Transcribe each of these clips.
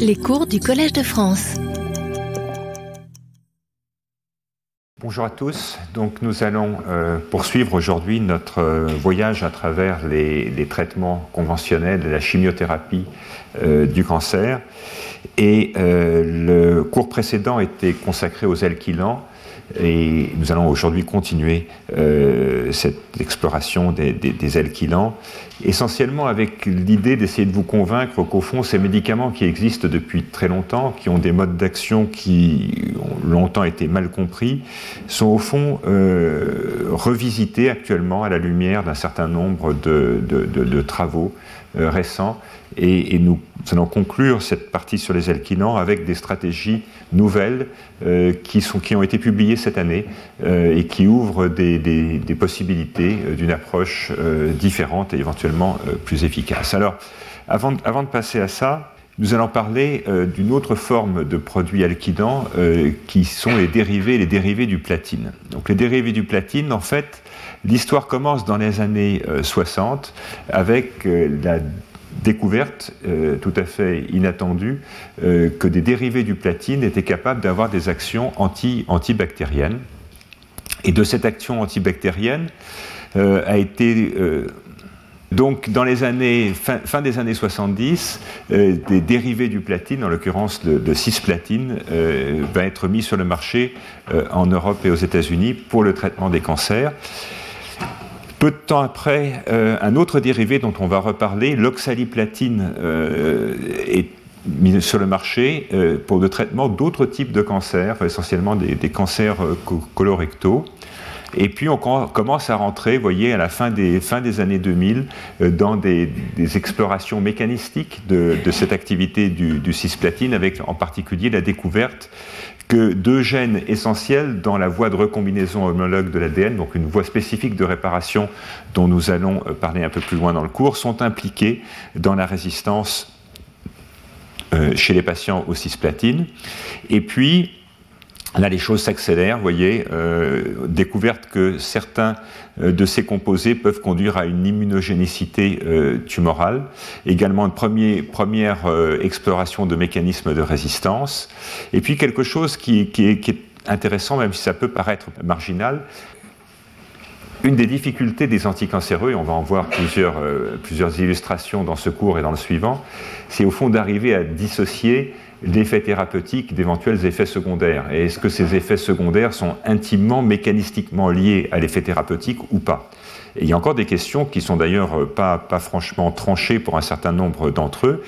Les cours du Collège de France. Bonjour à tous. Donc nous allons euh, poursuivre aujourd'hui notre euh, voyage à travers les, traitements conventionnels de la chimiothérapie euh, du cancer. Et le cours précédent était consacré aux alkylants et nous allons aujourd'hui continuer euh, cette exploration des, des, alkylants, essentiellement avec l'idée d'essayer de vous convaincre qu'au fond, ces médicaments qui existent depuis très longtemps, qui ont des modes d'action qui ont longtemps été mal compris, sont au fond euh, revisités actuellement à la lumière d'un certain nombre de, travaux euh, récents et, nous allons conclure cette partie sur les alkylants avec des stratégies nouvelles euh, qui, sont, qui ont été publiées cette année euh, et qui ouvrent des, des, possibilités euh, d'une approche différente et éventuellement plus efficace. Alors, avant, avant, de passer à ça, nous allons parler d'une autre forme de produits alkylants qui sont les dérivés, les dérivés du platine. Donc les dérivés du platine, en fait, l'histoire commence dans les années 60 avec la découverte euh, tout à fait inattendue euh, que des dérivés du platine étaient capables d'avoir des actions anti, antibactériennes. Et de cette action antibactérienne euh, a été donc, dans les années, fin, des années 70, des dérivés du platine, en l'occurrence de, de cisplatine, va être mis sur le marché en Europe et aux États-Unis pour le traitement des cancers. Peu de temps après, euh, un autre dérivé dont on va reparler, l'oxaliplatine, euh, est mis sur le marché euh, pour le traitement d'autres types de cancers, essentiellement des, cancers colorectaux. Et puis on commence à rentrer, vous voyez, à la fin des, années 2000, dans des, explorations mécanistiques de, cette activité du cisplatine, avec en particulier la découverte que deux gènes essentiels dans la voie de recombinaison homologue de l'ADN, donc une voie spécifique de réparation dont nous allons euh, parler un peu plus loin dans le cours, sont impliqués dans la résistance euh, chez les patients aux cisplatines. Et puis, Là, les choses s'accélèrent, vous voyez, euh, découverte que certains de ces composés peuvent conduire à une immunogénicité euh, tumorale, également une première euh, exploration de mécanismes de résistance, et puis quelque chose qui, est, intéressant, même si ça peut paraître marginal, une des difficultés des anticancéreux, et on va en voir plusieurs, euh, plusieurs illustrations dans ce cours et dans le suivant, c'est au fond d'arriver à dissocier l'effet thérapeutique d'éventuels effets secondaires. Et est-ce que ces effets secondaires sont intimement, mécanistiquement liés à l'effet thérapeutique ou pas? Il y a encore des questions qui sont d'ailleurs pas, pas franchement tranchées pour un certain nombre d'entre eux.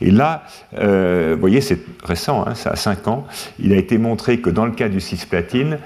Et là, euh, vous voyez, c'est récent, hein, ça a 5 ans, il a été montré que dans le cas du cisplatine,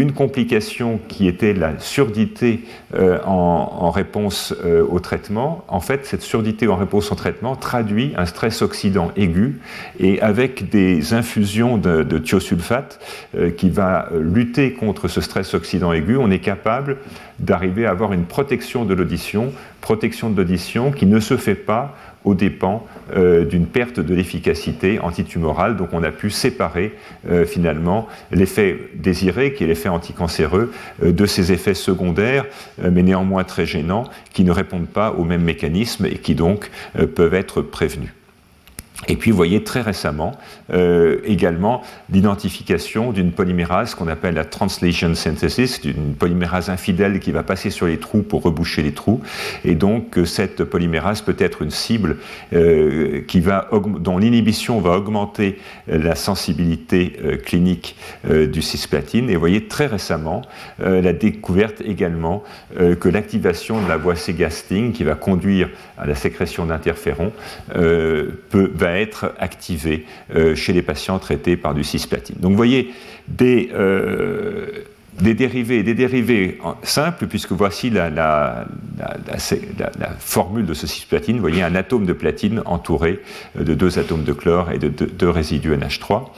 une complication qui était la surdité euh, en, réponse euh, au traitement, en fait, cette surdité en réponse au traitement traduit un stress oxydant aigu et avec des infusions de, thiosulfate euh, qui va lutter contre ce stress oxydant aigu, on est capable d'arriver à avoir une protection de l'audition, protection de l'audition qui ne se fait pas aux dépens euh, d'une perte de l'efficacité antitumorale. Donc on a pu séparer euh, finalement l'effet désiré, qui est l'effet anticancéreux, euh, de ces effets secondaires, mais néanmoins très gênants, qui ne répondent pas au même mécanisme et qui donc peuvent être prévenus. Et puis, vous voyez très récemment euh, également l'identification d'une polymérase qu'on appelle la translation synthesis, d'une polymérase infidèle qui va passer sur les trous pour reboucher les trous. Et donc, cette polymérase peut être une cible euh, qui va, dont l'inhibition va augmenter la sensibilité euh, clinique du cisplatine. Et vous voyez très récemment la découverte également que l'activation de la voie ségastine, qui va conduire à la sécrétion d'interférons, peut, être activé euh, chez les patients traités par du cisplatine. Donc vous voyez des, euh, des dérivés, des dérivés simples, puisque voici la, formule de ce cisplatine. Vous voyez un atome de platine entouré euh, de deux atomes de chlore et de deux résidus NH3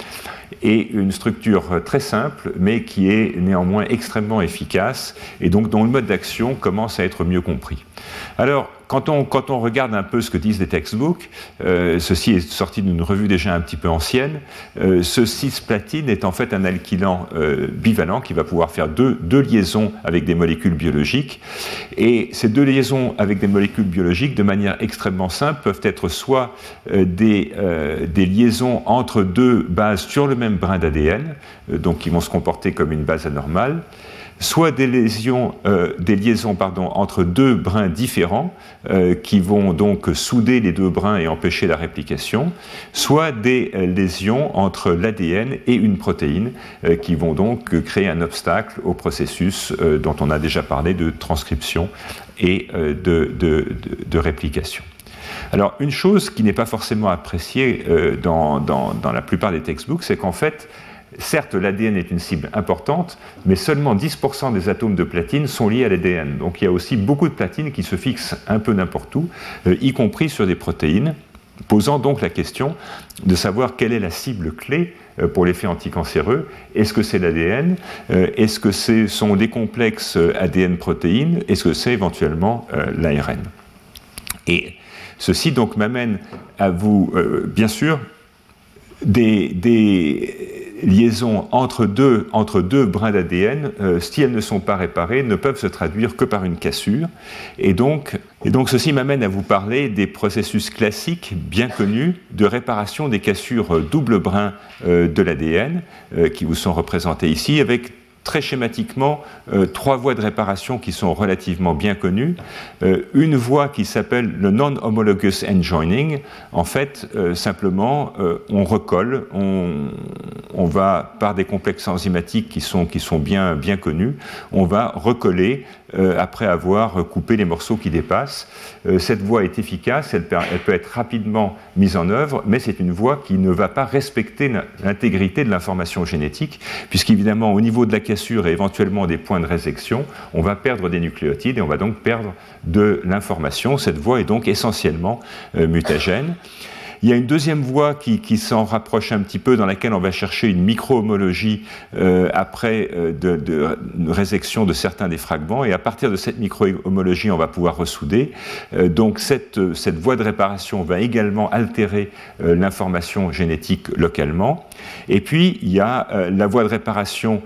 et une structure très simple, mais qui est néanmoins extrêmement efficace, et donc dont le mode d'action commence à être mieux compris. Alors, quand on, regarde un peu ce que disent les textbooks, euh, ceci est sorti d'une revue déjà un petit peu ancienne, euh, ce cis-platine est en fait un alkylant euh, bivalent qui va pouvoir faire deux, deux, liaisons avec des molécules biologiques. Et ces deux liaisons avec des molécules biologiques, de manière extrêmement simple, peuvent être soit des, des, liaisons entre deux bases sur le même brin d'ADN, donc qui vont se comporter comme une base anormale, soit des, lésions, euh, des liaisons pardon, entre deux brins différents euh, qui vont donc souder les deux brins et empêcher la réplication, soit des euh, lésions entre l'ADN et une protéine qui vont donc créer un obstacle au processus dont on a déjà parlé de transcription et de, de, réplication. Alors une chose qui n'est pas forcément appréciée dans, dans, dans, la plupart des textbooks, c'est qu'en fait, Certes, l'ADN est une cible importante, mais seulement 10% des atomes de platine sont liés à l'ADN. Donc il y a aussi beaucoup de platine qui se fixent un peu n'importe où, euh, y compris sur des protéines, posant donc la question de savoir quelle est la cible clé euh, pour l'effet anticancéreux. Est-ce que c'est l'ADN euh, Est-ce que ce sont des complexes ADN-protéines Est-ce que c'est éventuellement l'ARN Et ceci donc m'amène à vous, bien sûr, des liaisons entre deux, entre deux brins d'ADN, euh, si elles ne sont pas réparées, ne peuvent se traduire que par une cassure. Et donc, et ceci m'amène à vous parler des processus classiques bien connus de réparation des cassures double brin euh, de l'ADN, euh, qui vous sont représentés ici, avec très schématiquement euh, trois voies de réparation qui sont relativement bien connues. Euh, une voie qui s'appelle le non-homologous enjoining. En fait, euh, simplement, on recolle, on, on, va, par des complexes enzymatiques qui sont, qui sont bien, bien connus, on va recoller euh, après avoir coupé les morceaux qui dépassent. Euh, cette voie est efficace, elle, peut être rapidement mise en œuvre, mais c'est une voie qui ne va pas respecter l'intégrité de l'information génétique, puisqu'évidemment, au niveau de la cassure et éventuellement des points de résection, on va perdre des nucléotides et on va donc perdre de l'information. Cette voie est donc essentiellement euh, mutagène. Il y a une deuxième voie qui, s'en rapproche un petit peu, dans laquelle on va chercher une micro-homologie euh, après euh, de, résection de certains des fragments, et à partir de cette micro-homologie, on va pouvoir ressouder. Euh, donc cette, cette voie de réparation va également altérer l'information génétique localement. Et puis, il y a la voie de réparation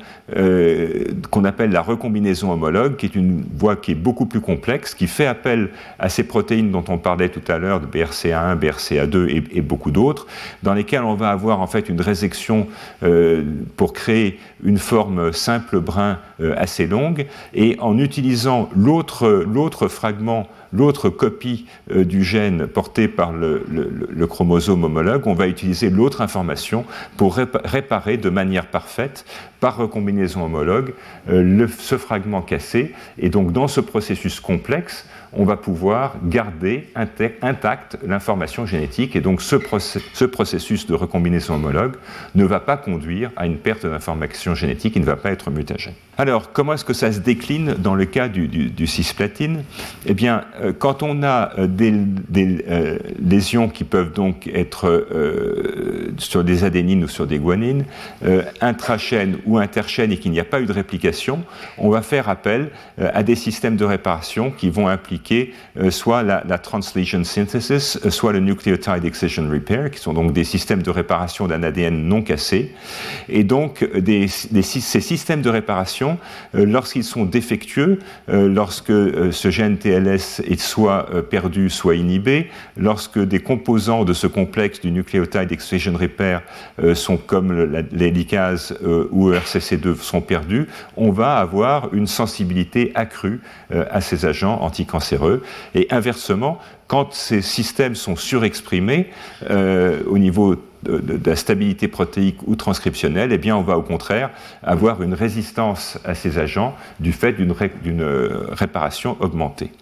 qu'on appelle la recombinaison homologue, qui est une voie qui est beaucoup plus complexe, qui fait appel à ces protéines dont on parlait tout à l'heure, de BRCA1, BRCA2 et beaucoup d'autres, dans lesquels on va avoir en fait une résection euh, pour créer une forme simple brin euh, assez longue, et en utilisant l'autre fragment l'autre copie euh, du gène porté par le, chromosome homologue, on va utiliser l'autre information pour réparer de manière parfaite, par recombinaison homologue, ce fragment cassé. Et donc dans ce processus complexe, on va pouvoir garder intacte l'information génétique. Et donc ce, processus de recombinaison homologue ne va pas conduire à une perte d'information génétique, il ne va pas être mutagène. Alors, comment est-ce que ça se décline dans le cas du, cisplatine Eh bien, euh, quand on a euh, des, euh, lésions qui peuvent donc être sur des adénines ou sur des guanines, intrachaînes ou interchaînes et qu'il n'y a pas eu de réplication, on va faire appel à des systèmes de réparation qui vont impliquer euh, soit la, translation synthesis, euh, soit le nucleotide excision repair, qui sont donc des systèmes de réparation d'un ADN non cassé. Et donc, euh, ces systèmes de réparation, lorsqu'ils sont défectueux, lorsque ce gène TLS est soit perdu, soit inhibé, lorsque des composants de ce complexe du nucleotide excision repair sont comme les licases ou RCC2 sont perdus, on va avoir une sensibilité accrue à ces agents anticancéreux et inversement, quand ces systèmes sont surexprimés euh, au niveau de, la stabilité protéique ou transcriptionnelle, eh bien, on va au contraire avoir une résistance à ces agents du fait d'une réparation augmentée.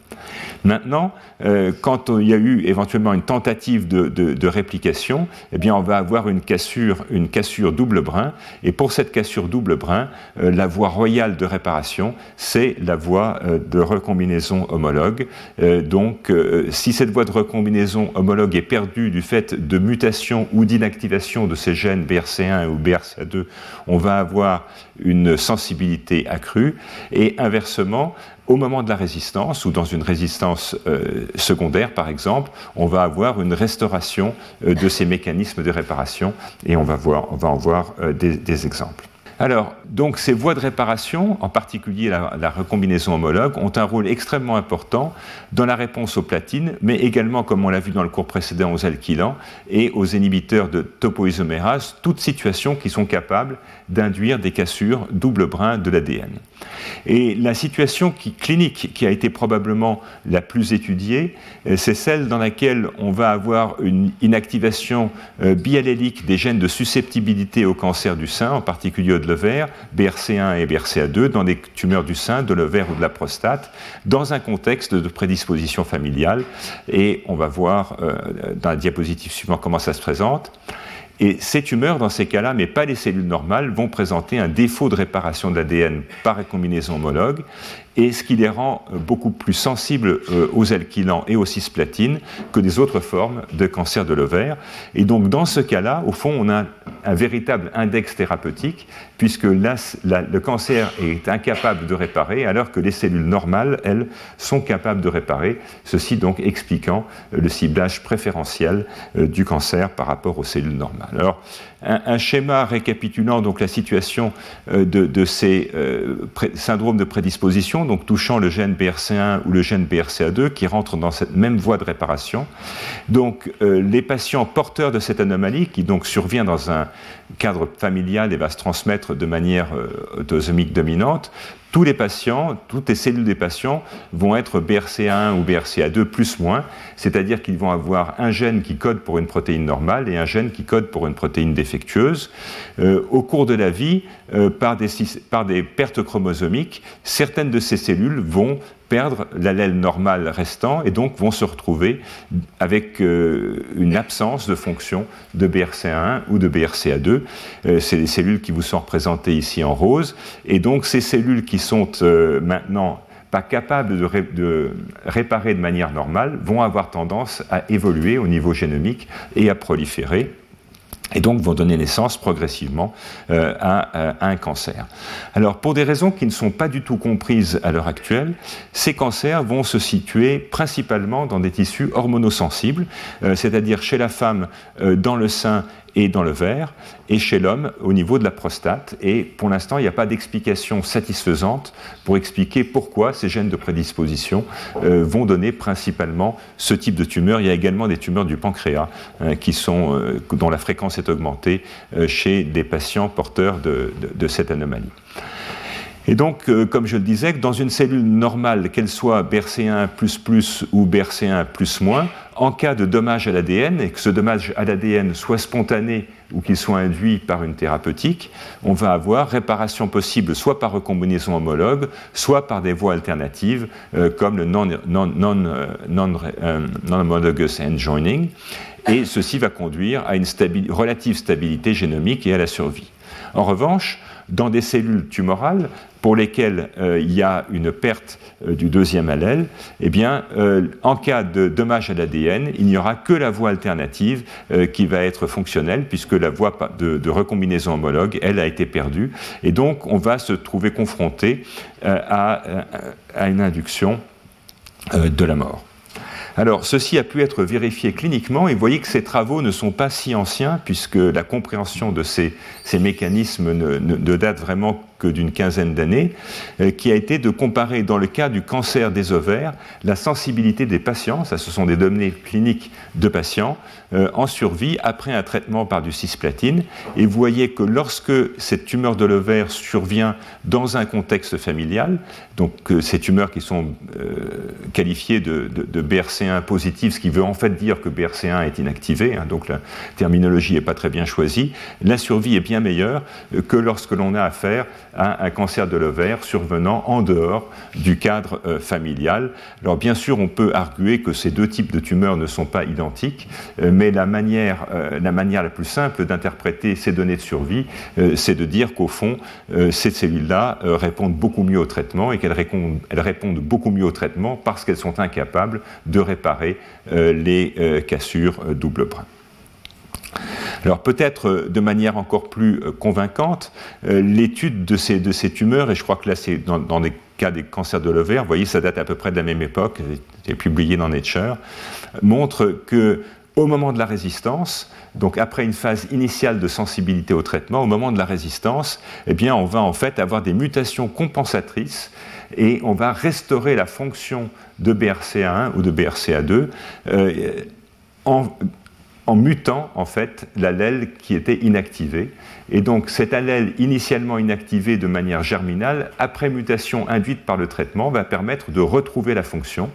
Maintenant, euh, quand il y a eu éventuellement une tentative de, réplication, eh bien, on va avoir une cassure, une cassure double brin. Et pour cette cassure double brin, euh, la voie royale de réparation, c'est la voie euh, de recombinaison homologue. donc, si cette voie de recombinaison homologue est perdue du fait de mutation ou d'inactivation de ces gènes BRC1 ou BRCA2, on va avoir une sensibilité accrue. Et inversement, au moment de la résistance ou dans une résistance secondaire, par exemple, on va avoir une restauration de ces mécanismes de réparation et on va, voir, on va en voir des exemples. Alors, donc ces voies de réparation, en particulier la, recombinaison homologue, ont un rôle extrêmement important dans la réponse aux platines, mais également, comme on l'a vu dans le cours précédent, aux alkylants et aux inhibiteurs de topoisomérase, toutes situations qui sont capables d'induire des cassures double brin de l'ADN. Et la situation clinique qui a été probablement la plus étudiée, euh, c'est celle dans laquelle on va avoir une inactivation euh, biallélique des gènes de susceptibilité au cancer du sein, en particulier de l'ovaire, BRCA1 et BRCA2, dans des tumeurs du sein, de l'ovaire ou de la prostate, dans un contexte de prédisposition familiale. Et on va voir euh, dans la diapositive suivante comment ça se présente. Et ces tumeurs, dans ces cas-là, mais pas les cellules normales, vont présenter un défaut de réparation de l'ADN par recombinaison homologue, et ce qui les rend euh, beaucoup plus sensibles euh, aux alkylants et aux cisplatines que des autres formes de cancer de l'ovaire. Et donc, dans ce cas-là, au fond, on a un véritable index thérapeutique, puisque le cancer est incapable de réparer, alors que les cellules normales, elles, sont capables de réparer, ceci donc expliquant euh, le ciblage préférentiel du cancer par rapport aux cellules normales. Alors, un, schéma récapitulant donc la situation de, de, ces syndromes de prédisposition donc touchant le gène BRCA1 ou le gène BRCA2, qui rentrent dans cette même voie de réparation. Donc, euh, les patients porteurs de cette anomalie, qui donc survient dans un cadre familial et va se transmettre de manière euh, autosomique dominante, tous les patients, toutes les cellules des patients vont être BRCA1 ou BRCA2 plus moins, c'est-à-dire qu'ils vont avoir un gène qui code pour une protéine normale et un gène qui code pour une protéine défectueuse. Euh, au cours de la vie, euh, par, des, par des pertes chromosomiques, certaines de ces cellules vont perdre l'allèle normal restant et donc vont se retrouver avec euh, une absence de fonction de BRCA1 ou de BRCA2. Euh, c'est les cellules qui vous sont représentées ici en rose. Et donc ces cellules qui sont euh, maintenant pas capables de, de, réparer de manière normale vont avoir tendance à évoluer au niveau génomique et à proliférer et donc vont donner naissance progressivement euh, à, un cancer. Alors pour des raisons qui ne sont pas du tout comprises à l'heure actuelle, ces cancers vont se situer principalement dans des tissus hormonosensibles, euh, c'est-à-dire chez la femme euh, dans le sein et dans le verre, et chez l'homme au niveau de la prostate. Et pour l'instant, il n'y a pas d'explication satisfaisante pour expliquer pourquoi ces gènes de prédisposition euh, vont donner principalement ce type de tumeur. Il y a également des tumeurs du pancréas hein, qui sont, euh, dont la fréquence est augmentée euh, chez des patients porteurs de, cette anomalie. Et donc, comme je le disais, dans une cellule normale, qu'elle soit BRCA1 ou BRCA1 en cas de dommage à l'ADN, et que ce dommage à l'ADN soit spontané ou qu'il soit induit par une thérapeutique, on va avoir réparation possible soit par recombinaison homologue, soit par des voies alternatives euh, comme le non-homologous non, non, joining. Et ceci va conduire à une relative stabilité génomique et à la survie. En revanche, dans des cellules tumorales pour lesquelles euh, il y a une perte euh, du deuxième allèle, eh bien, euh, en cas de dommage à l'ADN, il n'y aura que la voie alternative qui va être fonctionnelle, puisque la voie de, recombinaison homologue, elle, a été perdue. Et donc, on va se trouver confronté à, une induction de la mort. Alors, ceci a pu être vérifié cliniquement et vous voyez que ces travaux ne sont pas si anciens puisque la compréhension de ces, mécanismes ne, date vraiment d'une quinzaine d'années, euh, qui a été de comparer dans le cas du cancer des ovaires la sensibilité des patients, ça ce sont des données cliniques de patients, euh, en survie après un traitement par du cisplatine. Et vous voyez que lorsque cette tumeur de l'ovaire survient dans un contexte familial, donc euh, ces tumeurs qui sont qualifiées de, BRC1 positif, ce qui veut en fait dire que BRC1 est inactivé, hein, donc la terminologie n'est pas très bien choisie, la survie est bien meilleure que lorsque l'on a affaire un cancer de l'ovaire survenant en dehors du cadre euh, familial. Alors bien sûr, on peut arguer que ces deux types de tumeurs ne sont pas identiques, euh, mais la manière, euh, la manière la plus simple d'interpréter ces données de survie, c'est de dire qu'au fond, ces cellules-là répondent beaucoup mieux au traitement et qu'elles répondent, beaucoup mieux au traitement parce qu'elles sont incapables de réparer les cassures double brin. Alors peut-être euh, de manière encore plus euh, convaincante, euh, l'étude de ces, de ces tumeurs, et je crois que là c'est dans, des cas des cancers de l'ovaire, vous voyez, ça date à peu près de la même époque, c'est publié dans Nature, montre que au moment de la résistance, donc après une phase initiale de sensibilité au traitement, au moment de la résistance, eh on va en fait avoir des mutations compensatrices et on va restaurer la fonction de BRCA1 ou de BRCA2 euh, en en mutant en fait l'allèle qui était inactivé. Et donc cet allèle initialement inactivé de manière germinale, après mutation induite par le traitement, va permettre de retrouver la fonction.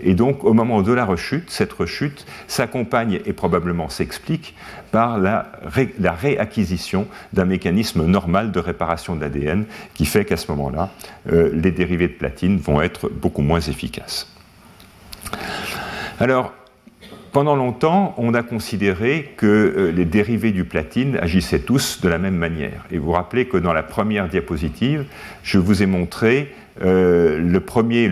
Et donc au moment de la rechute, cette rechute s'accompagne et probablement s'explique par la, réacquisition d'un mécanisme normal de réparation de l'ADN qui fait qu'à ce moment-là, euh, les dérivés de platine vont être beaucoup moins efficaces. Alors, pendant longtemps, on a considéré que euh, les dérivés du platine agissaient tous de la même manière. Et vous vous rappelez que dans la première diapositive, je vous ai montré euh, le, premier,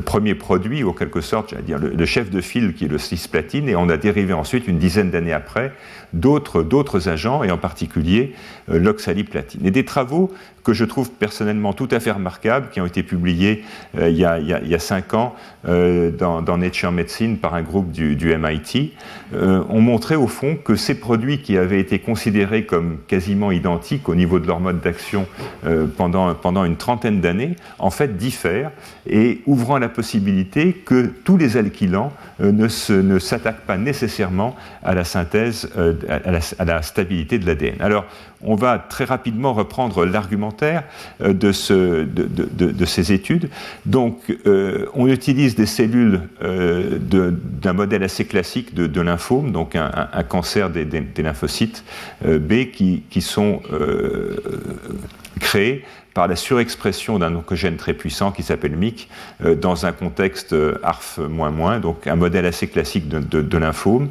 premier produit, ou quelque sorte, j'allais dire, le, chef de file qui est le cisplatine, et on a dérivé ensuite, une dizaine d'années après, d'autres agents, et en particulier euh, l'oxaliplatine. Et des travaux que je trouve personnellement tout à fait remarquables, qui ont été publiés euh, il, y a, cinq ans euh, dans, Nature Medicine par un groupe du, MIT, euh, ont montré au fond que ces produits qui avaient été considérés comme quasiment identiques au niveau de leur mode d'action pendant, pendant une trentaine d'années, en fait diffèrent et ouvrant la possibilité que tous les alkylants ne, ne s'attaquent pas nécessairement à la synthèse, à la, à la stabilité de l'ADN. Alors, on va très rapidement reprendre l'argumentaire euh, de, ces études. Donc, euh, on utilise des cellules euh, d'un modèle assez classique de, lymphome, donc un, cancer des, lymphocytes B qui, sont créés par la surexpression d'un oncogène très puissant qui s'appelle MIC dans un contexte ARF-, donc un modèle assez classique de, lymphome.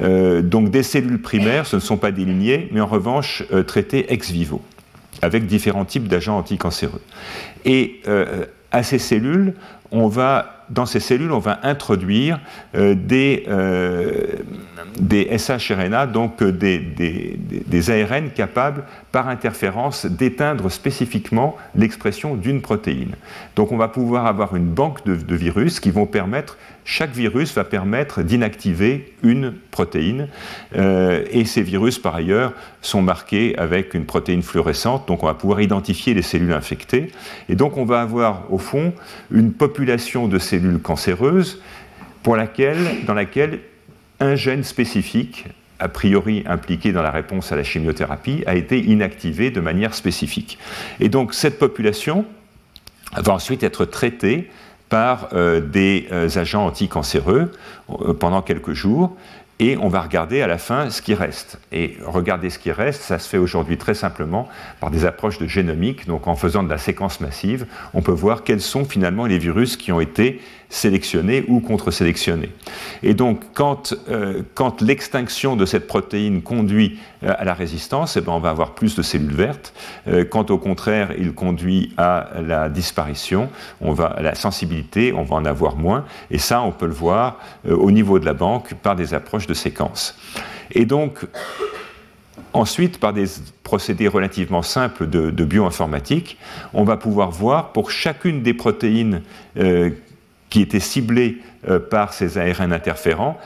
donc des cellules primaires, ce ne sont pas des lignées, mais en revanche traitées ex vivo, avec différents types d'agents anticancéreux. Et à ces cellules, on va, dans ces cellules, on va introduire des, des SHRNA, donc euh, des, ARN capables, par interférence, d'éteindre spécifiquement l'expression d'une protéine. Donc on va pouvoir avoir une banque de, virus qui vont permettre, chaque virus va permettre d'inactiver une protéine. Euh, et ces virus, par ailleurs, sont marqués avec une protéine fluorescente, donc on va pouvoir identifier les cellules infectées. Et donc on va avoir, au fond, une population de cellules cancéreuses pour laquelle, dans laquelle un gène spécifique, a priori impliqué dans la réponse à la chimiothérapie, a été inactivé de manière spécifique. Et donc cette population va ensuite être traitée par euh, des euh, agents anticancéreux euh, pendant quelques jours et on va regarder à la fin ce qui reste. Et regarder ce qui reste, ça se fait aujourd'hui très simplement par des approches de génomique. Donc en faisant de la séquence massive, on peut voir quels sont finalement les virus qui ont été sélectionnés ou contre-sélectionnés. Et donc, quand, euh, quand l'extinction de cette protéine conduit euh, à la résistance, eh ben, on va avoir plus de cellules vertes. Euh, quand au contraire, il conduit à la disparition, on va, à la sensibilité, on va en avoir moins. Et ça, on peut le voir au niveau de la banque par des approches de séquence. Et donc, Ensuite, par des procédés relativement simples de, bioinformatique, on va pouvoir voir pour chacune des protéines qui était ciblée euh, par ces ARN interférents,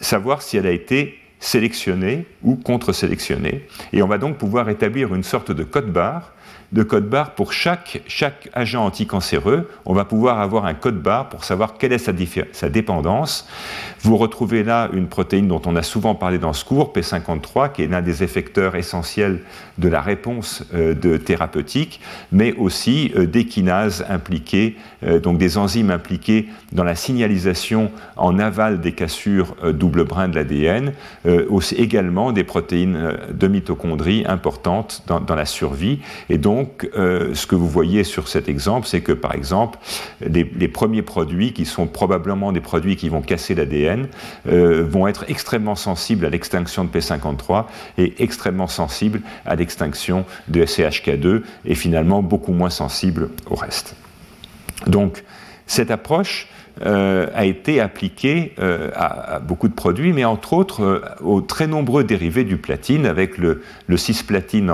savoir si elle a été sélectionnée ou contre-sélectionnée. Et on va donc pouvoir établir une sorte de code barre de code barre pour chaque, chaque agent anticancéreux. On va pouvoir avoir un code barre pour savoir quelle est sa, dépendance. Vous retrouvez là une protéine dont on a souvent parlé dans ce cours, P53, qui est l'un des effecteurs essentiels de la réponse euh, de thérapeutique, mais aussi euh, des kinases impliquées, euh, donc des enzymes impliquées dans la signalisation en aval des cassures double brin de l'ADN, aussi également des protéines de mitochondrie importantes dans, dans la survie. Et donc, donc, euh, ce que vous voyez sur cet exemple, c'est que, par exemple, les, premiers produits, qui sont probablement des produits qui vont casser l'ADN, euh, vont être extrêmement sensibles à l'extinction de P53 et extrêmement sensibles à l'extinction de SCHK2 et finalement beaucoup moins sensibles au reste. Donc, cette approche a été appliqué à, beaucoup de produits, mais entre autres aux très nombreux dérivés du platine, avec le, cisplatine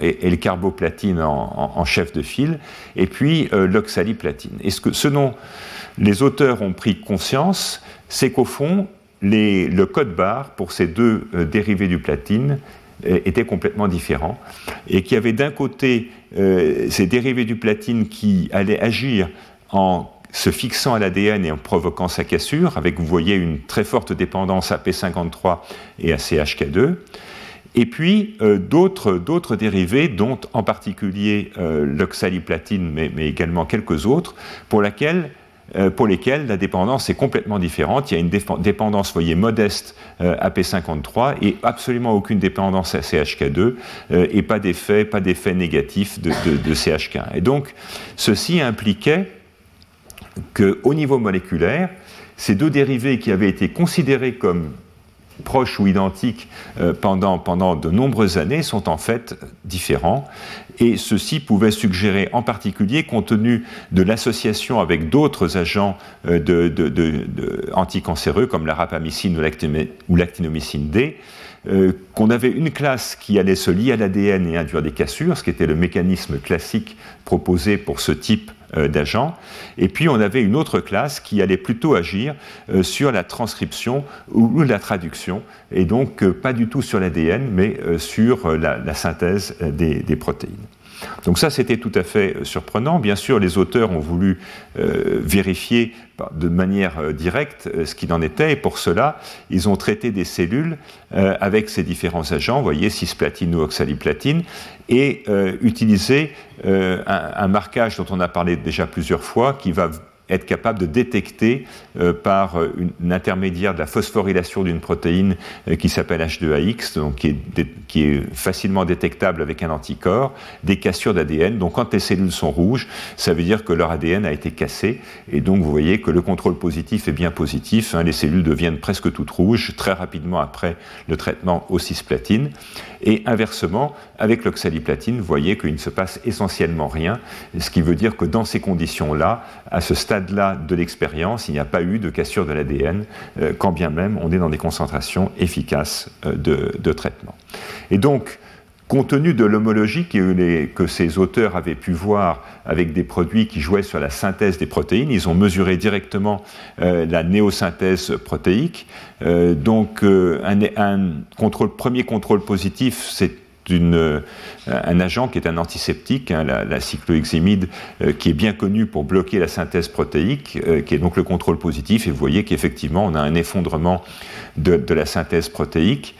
et, le carboplatine en, chef de file, et puis l'oxaliplatine. Et ce, que, ce dont les auteurs ont pris conscience, c'est qu'au fond, le code barre pour ces deux dérivés du platine était complètement différent et qu'il y avait d'un côté euh, ces dérivés du platine qui allaient agir en se fixant à l'ADN et en provoquant sa cassure, avec, vous voyez, une très forte dépendance à P53 et à CHK2, et puis euh, d'autres dérivés, dont en particulier euh, l'oxaliplatine, mais, mais, également quelques autres, pour lesquels euh, pour lesquels la dépendance est complètement différente. Il y a une dépendance, voyez, modeste à P53 et absolument aucune dépendance à CHK2 euh, et pas d'effet, pas négatif de, de, CHK1. Et donc, ceci impliquait qu'au niveau moléculaire, ces deux dérivés qui avaient été considérés comme proches ou identiques euh, pendant, pendant de nombreuses années sont en fait différents. Et ceci pouvait suggérer en particulier, compte tenu de l'association avec d'autres agents euh, anticancéreux comme la rapamycine ou l'actinomycine D, euh, qu'on avait une classe qui allait se lier à l'ADN et induire des cassures, ce qui était le mécanisme classique proposé pour ce type euh, d'agents. Et puis on avait une autre classe qui allait plutôt agir euh, sur la transcription ou, la traduction, et donc pas du tout sur l'ADN, mais sur la, synthèse des protéines. Donc ça, c'était tout à fait euh, surprenant. Bien sûr, les auteurs ont voulu euh, vérifier de manière euh, directe ce qu'il en était, et pour cela, ils ont traité des cellules avec ces différents agents, vous voyez, cisplatine ou oxaliplatine, et utilisé un, marquage dont on a parlé déjà plusieurs fois, qui va être capable de détecter euh, par euh, une, intermédiaire de la phosphorylation d'une protéine euh, qui s'appelle H2AX, donc qui est, facilement détectable avec un anticorps, des cassures d'ADN. Donc quand les cellules sont rouges, ça veut dire que leur ADN a été cassé. Et donc vous voyez que le contrôle positif est bien positif. Hein. les cellules deviennent presque toutes rouges très rapidement après le traitement au cisplatine. Et inversement, avec l'oxaliplatine, vous voyez qu'il ne se passe essentiellement rien, ce qui veut dire que dans ces conditions-là, à ce de l'expérience, il n'y a pas eu de cassure de l'ADN, euh, quand bien même on est dans des concentrations efficaces euh, de, traitement. Et donc, compte tenu de l'homologie que, que, ces auteurs avaient pu voir avec des produits qui jouaient sur la synthèse des protéines, ils ont mesuré directement euh, la néosynthèse protéique. donc, un, un contrôle, premier contrôle positif, c'est euh, un agent qui est un antiseptique, hein, la, cycloheximide, euh, qui est bien connu pour bloquer la synthèse protéique, euh, qui est donc le contrôle positif. Et vous voyez qu'effectivement, on a un effondrement de, la synthèse protéique.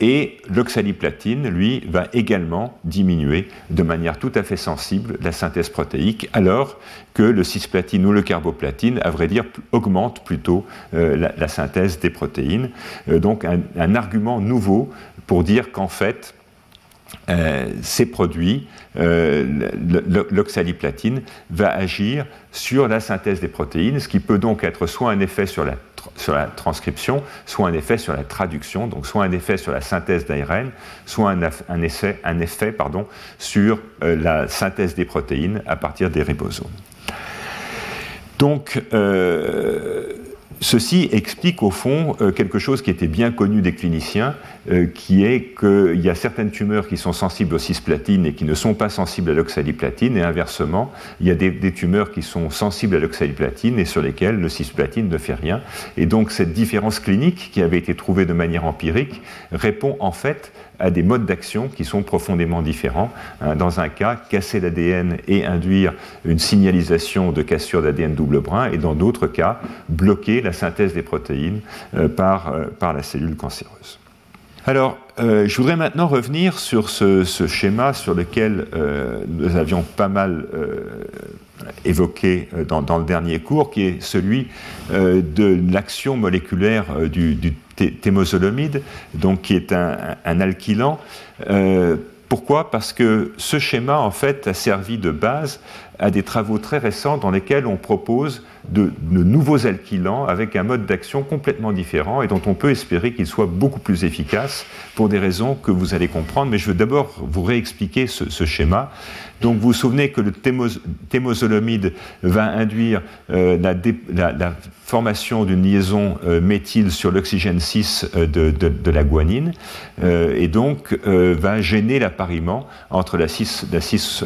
et l'oxaliplatine, lui, va également diminuer de manière tout à fait sensible la synthèse protéique, alors que le cisplatine ou le carboplatine, à vrai dire, augmente plutôt la, synthèse des protéines. donc un argument nouveau pour dire qu'en fait, euh, ces produits, euh, l'oxaliplatine, va agir sur la synthèse des protéines, ce qui peut donc être soit un effet sur la, sur la transcription, soit un effet sur la traduction, donc soit un effet sur la synthèse d'ARN, soit un, un, effet, pardon, sur euh, la synthèse des protéines à partir des ribosomes. Donc, Ceci explique au fond euh, quelque chose qui était bien connu des cliniciens, euh, qui est qu'il y a certaines tumeurs qui sont sensibles aux cisplatine et qui ne sont pas sensibles à l'oxaliplatine, et inversement, il y a des, des tumeurs qui sont sensibles à l'oxaliplatine et sur lesquelles le cisplatine ne fait rien. Et donc cette différence clinique qui avait été trouvée de manière empirique répond en fait à des modes d'action qui sont profondément différents. Hein, dans un cas, casser l'ADN et induire une signalisation de cassure d'ADN double brin, et dans d'autres cas, bloquer la synthèse des protéines euh, euh, par la cellule cancéreuse. Alors, euh, je voudrais maintenant revenir sur ce, schéma sur lequel nous avions pas mal évoqué dans, le dernier cours, qui est celui de l'action moléculaire du, du thémosolomide, donc qui est un, alkylant. pourquoi? Parce que ce schéma, en fait, a servi de base à des travaux très récents dans lesquels on propose de, nouveaux alkylants avec un mode d'action complètement différent et dont on peut espérer qu'il soit beaucoup plus efficace pour des raisons que vous allez comprendre. Mais je veux d'abord vous réexpliquer ce, schéma. Donc vous vous souvenez que le thémosolomide va induire euh, la, formation d'une liaison euh, méthyle sur l'oxygène 6 euh, de, la guanine et donc va gêner l'appariement entre la, 6, la, 6,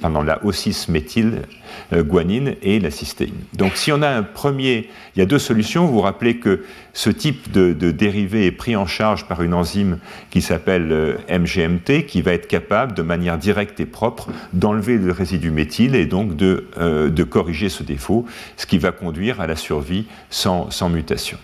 pardon, la O6 méthyle guanine et la cystéine. Donc si on a un premier, il y a deux solutions. Vous vous rappelez que ce type de, dérivé est pris en charge par une enzyme qui s'appelle euh, MGMT, qui va être capable de manière directe et propre d'enlever le résidu méthyle et donc de, euh, corriger ce défaut, ce qui va à la survie sans mutation.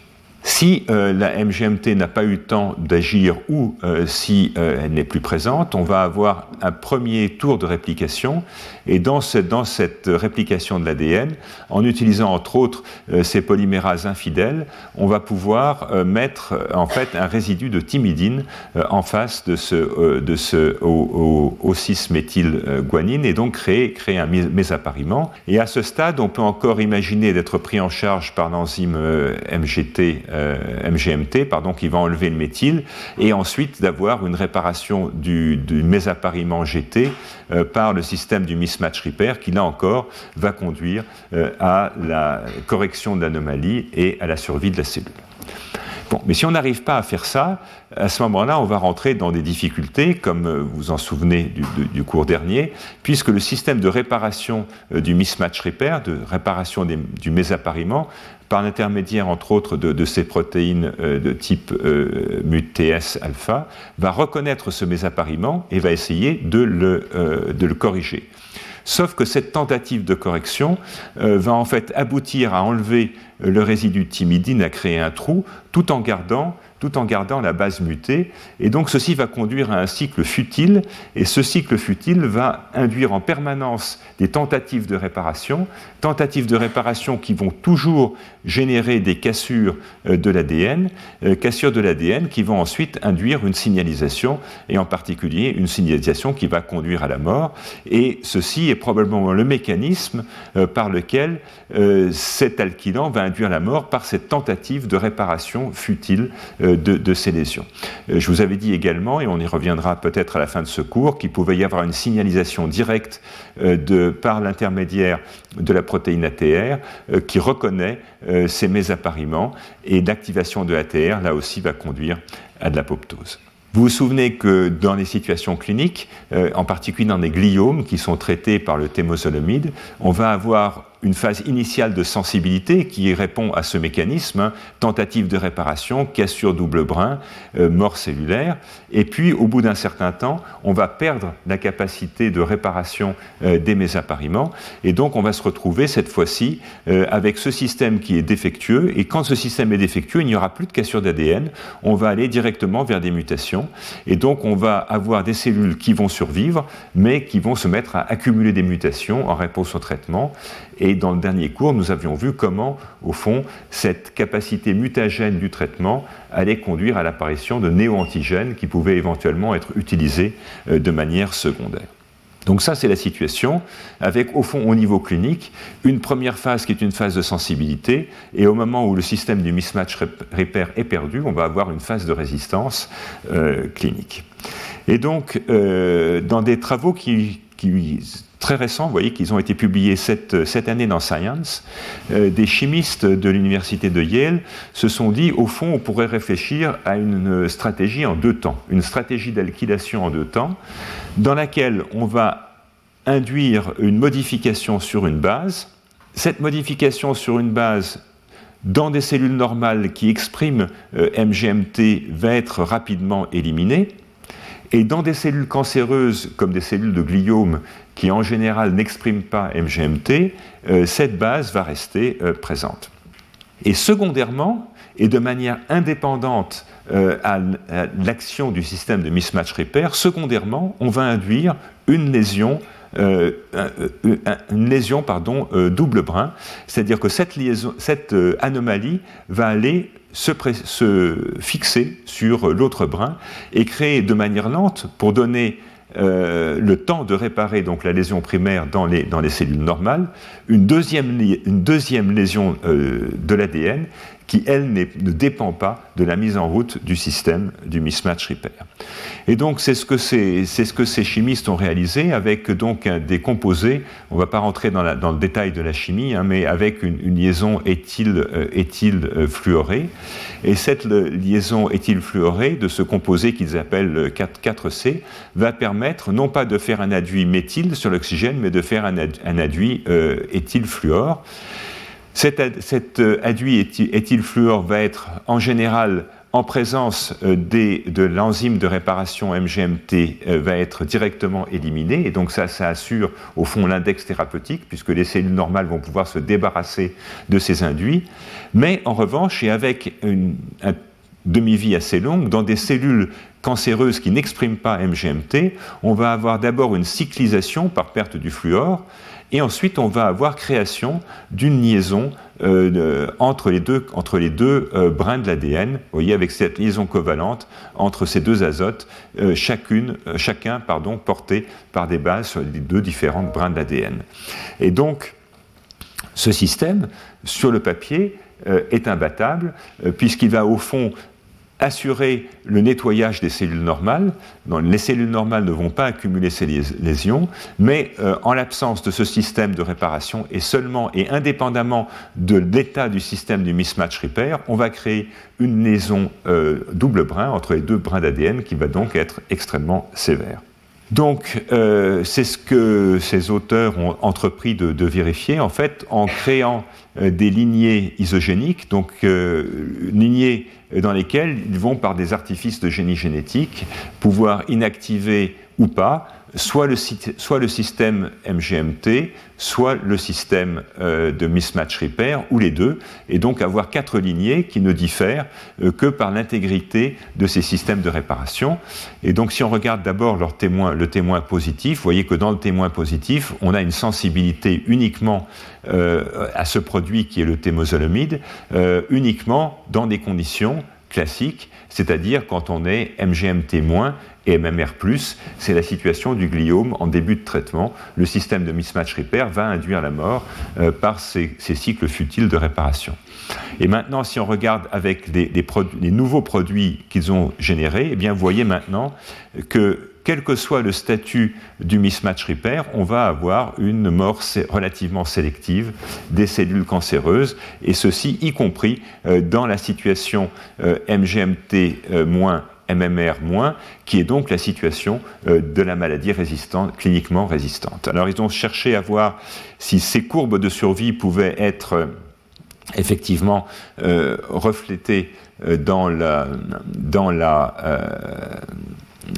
Si euh, la MGMT n'a pas eu le temps d'agir ou euh, si euh, elle n'est plus présente, on va avoir un premier tour de réplication. Et dans, dans cette réplication de l'ADN, en utilisant entre autres ces polymérases infidèles, on va pouvoir mettre en fait un résidu de thymidine en face de ce, de ce O6-méthylguanine et donc créer, créer un mésappariement. Et à ce stade, on peut encore imaginer d'être pris en charge par l'enzyme euh, MGMT, pardon, qui va enlever le méthyle, et ensuite d'avoir une réparation du, du mésappariement GT euh, par le système du mismatch repair, qui là encore va conduire euh, à la correction de l'anomalie et à la survie de la cellule. Bon, mais si on n'arrive pas à faire ça, à ce moment-là, on va rentrer dans des difficultés, comme vous en souvenez du, cours dernier, puisque le système de réparation du mismatch repair, de réparation du mésappariement, par l'intermédiaire, entre autres, de, ces protéines euh, de type euh, MUTS alpha, va reconnaître ce mésappariement et va essayer de le, euh, de le corriger. Sauf que cette tentative de correction va en fait aboutir à enlever le résidu thymidine, à créer un trou, tout en gardant tout en gardant la base mutée. Et donc ceci va conduire à un cycle futile, et ce cycle futile va induire en permanence des tentatives de réparation, tentatives de réparation qui vont toujours générer des cassures euh, de l'ADN, euh, cassures de l'ADN qui vont ensuite induire une signalisation, et en particulier une signalisation qui va conduire à la mort. Et ceci est probablement le mécanisme euh, par lequel cet alkylant va induire la mort par cette tentative de réparation futile de, ces lésions. Euh, je vous avais dit également, et on y reviendra peut-être à la fin de ce cours, qu'il pouvait y avoir une signalisation directe euh, de, par l'intermédiaire de la protéine ATR euh, qui reconnaît ces mésappariements et l'activation de ATR, là aussi, va conduire à de l'apoptose. Vous vous souvenez que dans les situations cliniques, en particulier dans les gliomes qui sont traités par le thémosolomide, on va avoir une phase initiale de sensibilité qui répond à ce mécanisme, hein, tentative de réparation, cassure double brin, euh, mort cellulaire, et puis au bout d'un certain temps, on va perdre la capacité de réparation euh, des mésappariements, et donc on va se retrouver cette fois-ci euh, avec ce système qui est défectueux, et quand ce système est défectueux, il n'y aura plus de cassure d'ADN, on va aller directement vers des mutations, et donc on va avoir des cellules qui vont survivre, mais qui vont se mettre à accumuler des mutations en réponse au traitement, dans le dernier cours, nous avions vu comment, au fond, cette capacité mutagène du traitement allait conduire à l'apparition de néo-antigènes qui pouvaient éventuellement être utilisés euh, de manière secondaire. Donc ça, c'est la situation, avec au fond, au niveau clinique, une première phase qui est une phase de sensibilité, et au moment où le système du mismatch repair est perdu, on va avoir une phase de résistance euh, clinique. Et donc, euh, dans des travaux qui, qui très récents, vous voyez qu'ils ont été publiés cette, cette année dans Science, euh, des chimistes de l'université de Yale se sont dit, au fond, on pourrait réfléchir à une stratégie en deux temps, une stratégie d'alkylation en deux temps, dans laquelle on va induire une modification sur une base. Cette modification sur une base dans des cellules normales qui expriment euh, MGMT va être rapidement éliminée. Et dans des cellules cancéreuses, comme des cellules de gliome, qui en général n'expriment pas MGMT, euh, cette base va rester euh, présente. Et secondairement, et de manière indépendante euh, à, l'action du système de mismatch repair, secondairement, on va induire une lésion une lésion pardon, double brin, c'est-à-dire que cette, anomalie va aller se, fixer sur l'autre brin et créer de manière lente, pour donner le temps de réparer donc la lésion primaire dans les, cellules normales, une deuxième, une deuxième lésion de l'ADN qui, elle, ne dépend pas de la mise en route du système du mismatch repair. Et donc, c'est ce, que ces chimistes ont réalisé avec donc des composés, on ne va pas rentrer dans, le détail de la chimie, hein, mais avec une, liaison éthyle, euh, euh, fluorée. Et cette liaison éthylfluorée de ce composé qu'ils appellent 4, c va permettre non pas de faire un aduit méthyle sur l'oxygène, mais de faire un, un aduit euh, éthylfluor. Cet, aduit éthylfluor va être en général en présence euh, de l'enzyme de réparation MGMT euh, va être directement éliminé et donc ça, ça assure au fond l'index thérapeutique puisque les cellules normales vont pouvoir se débarrasser de ces induits. Mais en revanche, et avec une, demi-vie assez longue, dans des cellules cancéreuses qui n'expriment pas MGMT, on va avoir d'abord une cyclisation par perte du fluor, et ensuite on va avoir création d'une liaison euh, entre les deux, euh, brins de l'ADN, voyez, avec cette liaison covalente entre ces deux azotes, euh, chacune, chacun pardon, porté par des bases sur les deux différentes brins de l'ADN. Et donc, ce système, sur le papier, est imbattable, puisqu'il va au fond assurer le nettoyage des cellules normales. les cellules normales ne vont pas accumuler ces lésions, mais euh, en l'absence de ce système de réparation et seulement et indépendamment de l'état du système du mismatch repair, on va créer une liaison euh, double brin entre les deux brins d'ADN qui va donc être extrêmement sévère. Donc, euh, c'est ce que ces auteurs ont entrepris de, vérifier, en fait, en créant des lignées isogéniques, donc lignées dans lesquels ils vont, par des artifices de génie génétique, pouvoir inactiver ou pas soit le, système MGMT, soit le système euh, de mismatch repair, ou les deux, et donc avoir quatre lignées qui ne diffèrent euh, que par l'intégrité de ces systèmes de réparation. Et donc si on regarde d'abord le témoin positif, vous voyez que dans le témoin positif, on a une sensibilité uniquement euh, à ce produit qui est le thémozolamide, uniquement dans des conditions classiques, c'est-à-dire quand on est MGMT- et MMR+, c'est la situation du gliome en début de traitement. Le système de mismatch repair va induire la mort euh, par ces, cycles futiles de réparation. Et maintenant, si on regarde avec les, nouveaux produits qu'ils ont générés, eh bien, vous voyez maintenant que quel que soit le statut du mismatch repair, on va avoir une mort relativement sélective des cellules cancéreuses, et ceci y compris euh, dans la situation euh, MGMT- MMR-, qui est donc la situation euh, de la maladie résistante, cliniquement résistante. Alors ils ont cherché à voir si ces courbes de survie pouvaient être effectivement reflétées dans la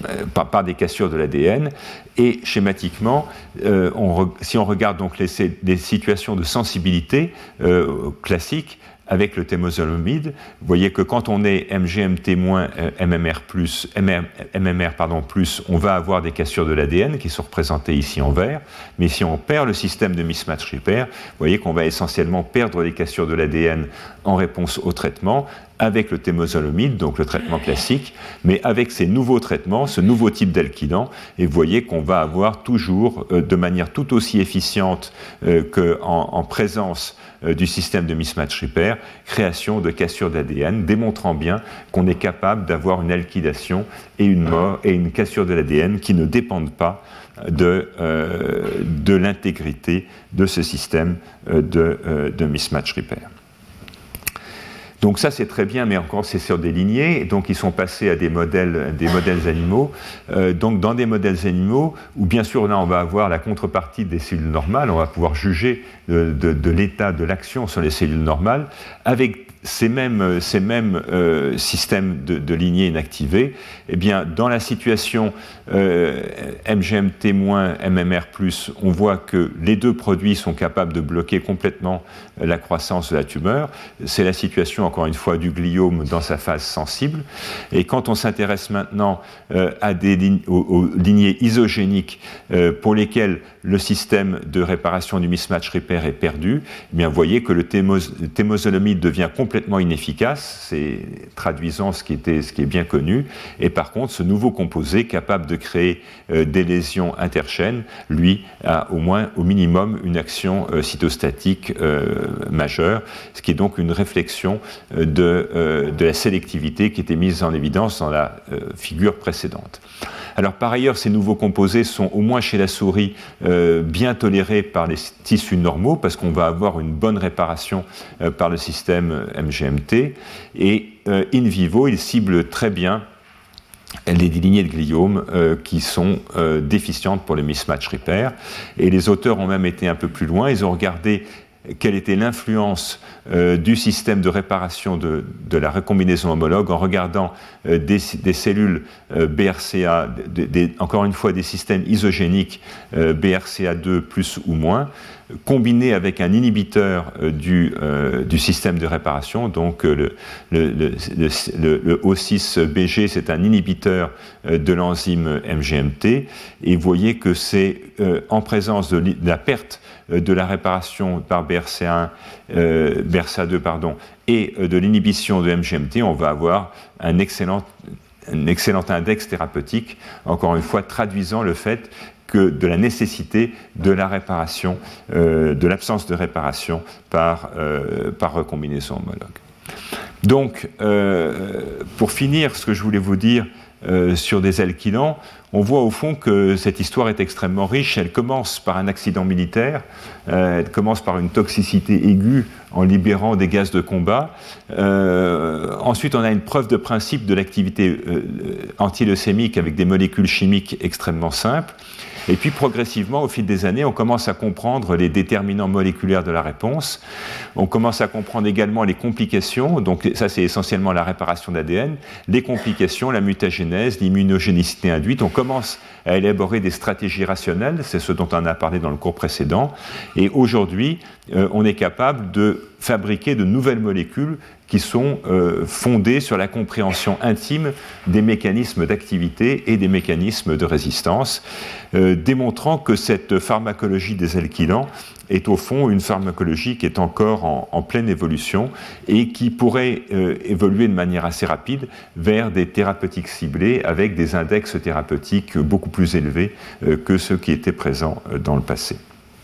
euh, par, des cassures de l'ADN. Et schématiquement, euh, si on regarde donc les, situations de sensibilité euh, classiques, avec le thémozolamide, vous voyez que quand on est MGMT MMR plus, on va avoir des cassures de l'ADN qui sont représentées ici en vert. Mais si on perd le système de mismatch repair, vous voyez qu'on va essentiellement perdre les cassures de l'ADN en réponse au traitement, avec le thémozolamide, donc le traitement classique, mais avec ces nouveaux traitements, ce nouveau type d'alkylant, et vous voyez qu'on va avoir toujours, euh, de manière tout aussi efficiente euh, qu'en en présence euh, du système de mismatch repair, création de cassures d'ADN, démontrant bien qu'on est capable d'avoir une alkylation et une mort et une cassure de l'ADN qui ne dépendent pas de, de l'intégrité de ce système de, de mismatch repair. Donc ça c'est très bien, mais encore c'est sur des lignées, donc ils sont passés à des modèles, des modèles animaux. Euh, donc dans des modèles animaux, où bien sûr là on va avoir la contrepartie des cellules normales, on va pouvoir juger de, de l'état de l'action sur les cellules normales, avec ces mêmes, ces mêmes euh, systèmes de, lignées inactivées, eh bien, dans la situation euh, MGMT-, MMR+, on voit que les deux produits sont capables de bloquer complètement la croissance de la tumeur. C'est la situation, encore une fois, du gliome dans sa phase sensible. Et quand on s'intéresse maintenant euh, à des aux, lignées isogéniques euh, pour lesquelles le système de réparation du mismatch repair est perdu, eh bien, vous voyez que le thémozolamide devient complètement complètement inefficace, c'est traduisant ce qui, était, ce qui est bien connu, et par contre, ce nouveau composé capable de créer des lésions interchaînes, lui, a au moins, au minimum, une action cytostatique majeure, ce qui est donc une réflexion de, de, la sélectivité qui était mise en évidence dans la figure précédente. Alors par ailleurs, ces nouveaux composés sont au moins chez la souris euh, bien tolérés par les tissus normaux parce qu'on va avoir une bonne réparation euh, par le système MGMT et euh, in vivo, ils ciblent très bien les lignées de gliome qui sont déficientes pour le mismatch repair. Et les auteurs ont même été un peu plus loin, ils ont regardé quelle était l'influence euh, du système de réparation de, la recombinaison homologue en regardant euh, des, cellules euh, BRCA, encore une fois des systèmes isogéniques BRCA2 plus ou moins, combinés avec un inhibiteur du, système de réparation. Donc le, le, O6BG, c'est un inhibiteur de l'enzyme MGMT, et vous voyez que c'est en présence de la perte euh, de la réparation par BRCA1, euh, BRCA2 pardon, et euh, de l'inhibition de MGMT, on va avoir un un excellent index thérapeutique, encore une fois traduisant le fait de la nécessité de la réparation, de l'absence de réparation par, par recombinaison homologue. Donc, pour finir, ce que je voulais vous dire sur des alkylants, on voit au fond que cette histoire est extrêmement riche. Elle commence par un accident militaire, euh, elle commence par une toxicité aiguë en libérant des gaz de combat. Euh, ensuite, on a une preuve de principe de l'activité euh, antileucémique avec des molécules chimiques extrêmement simples. Et puis progressivement, au fil des années, on commence à comprendre les déterminants moléculaires de la réponse. On commence à comprendre également les complications. Donc ça, c'est essentiellement la réparation d'ADN. Les complications, la mutagénèse, l'immunogénicité induite. On commence à élaborer des stratégies rationnelles. C'est ce dont on a parlé dans le cours précédent. Et aujourd'hui, euh, on est capable de fabriquer de nouvelles molécules qui sont euh, fondées sur la compréhension intime des mécanismes d'activité et des mécanismes de résistance, euh, démontrant que cette pharmacologie des alkylants est au fond une pharmacologie qui est encore en, pleine évolution et qui pourrait euh, évoluer de manière assez rapide vers des thérapeutiques ciblées avec des index thérapeutiques beaucoup plus élevés que ceux qui étaient présents dans le passé.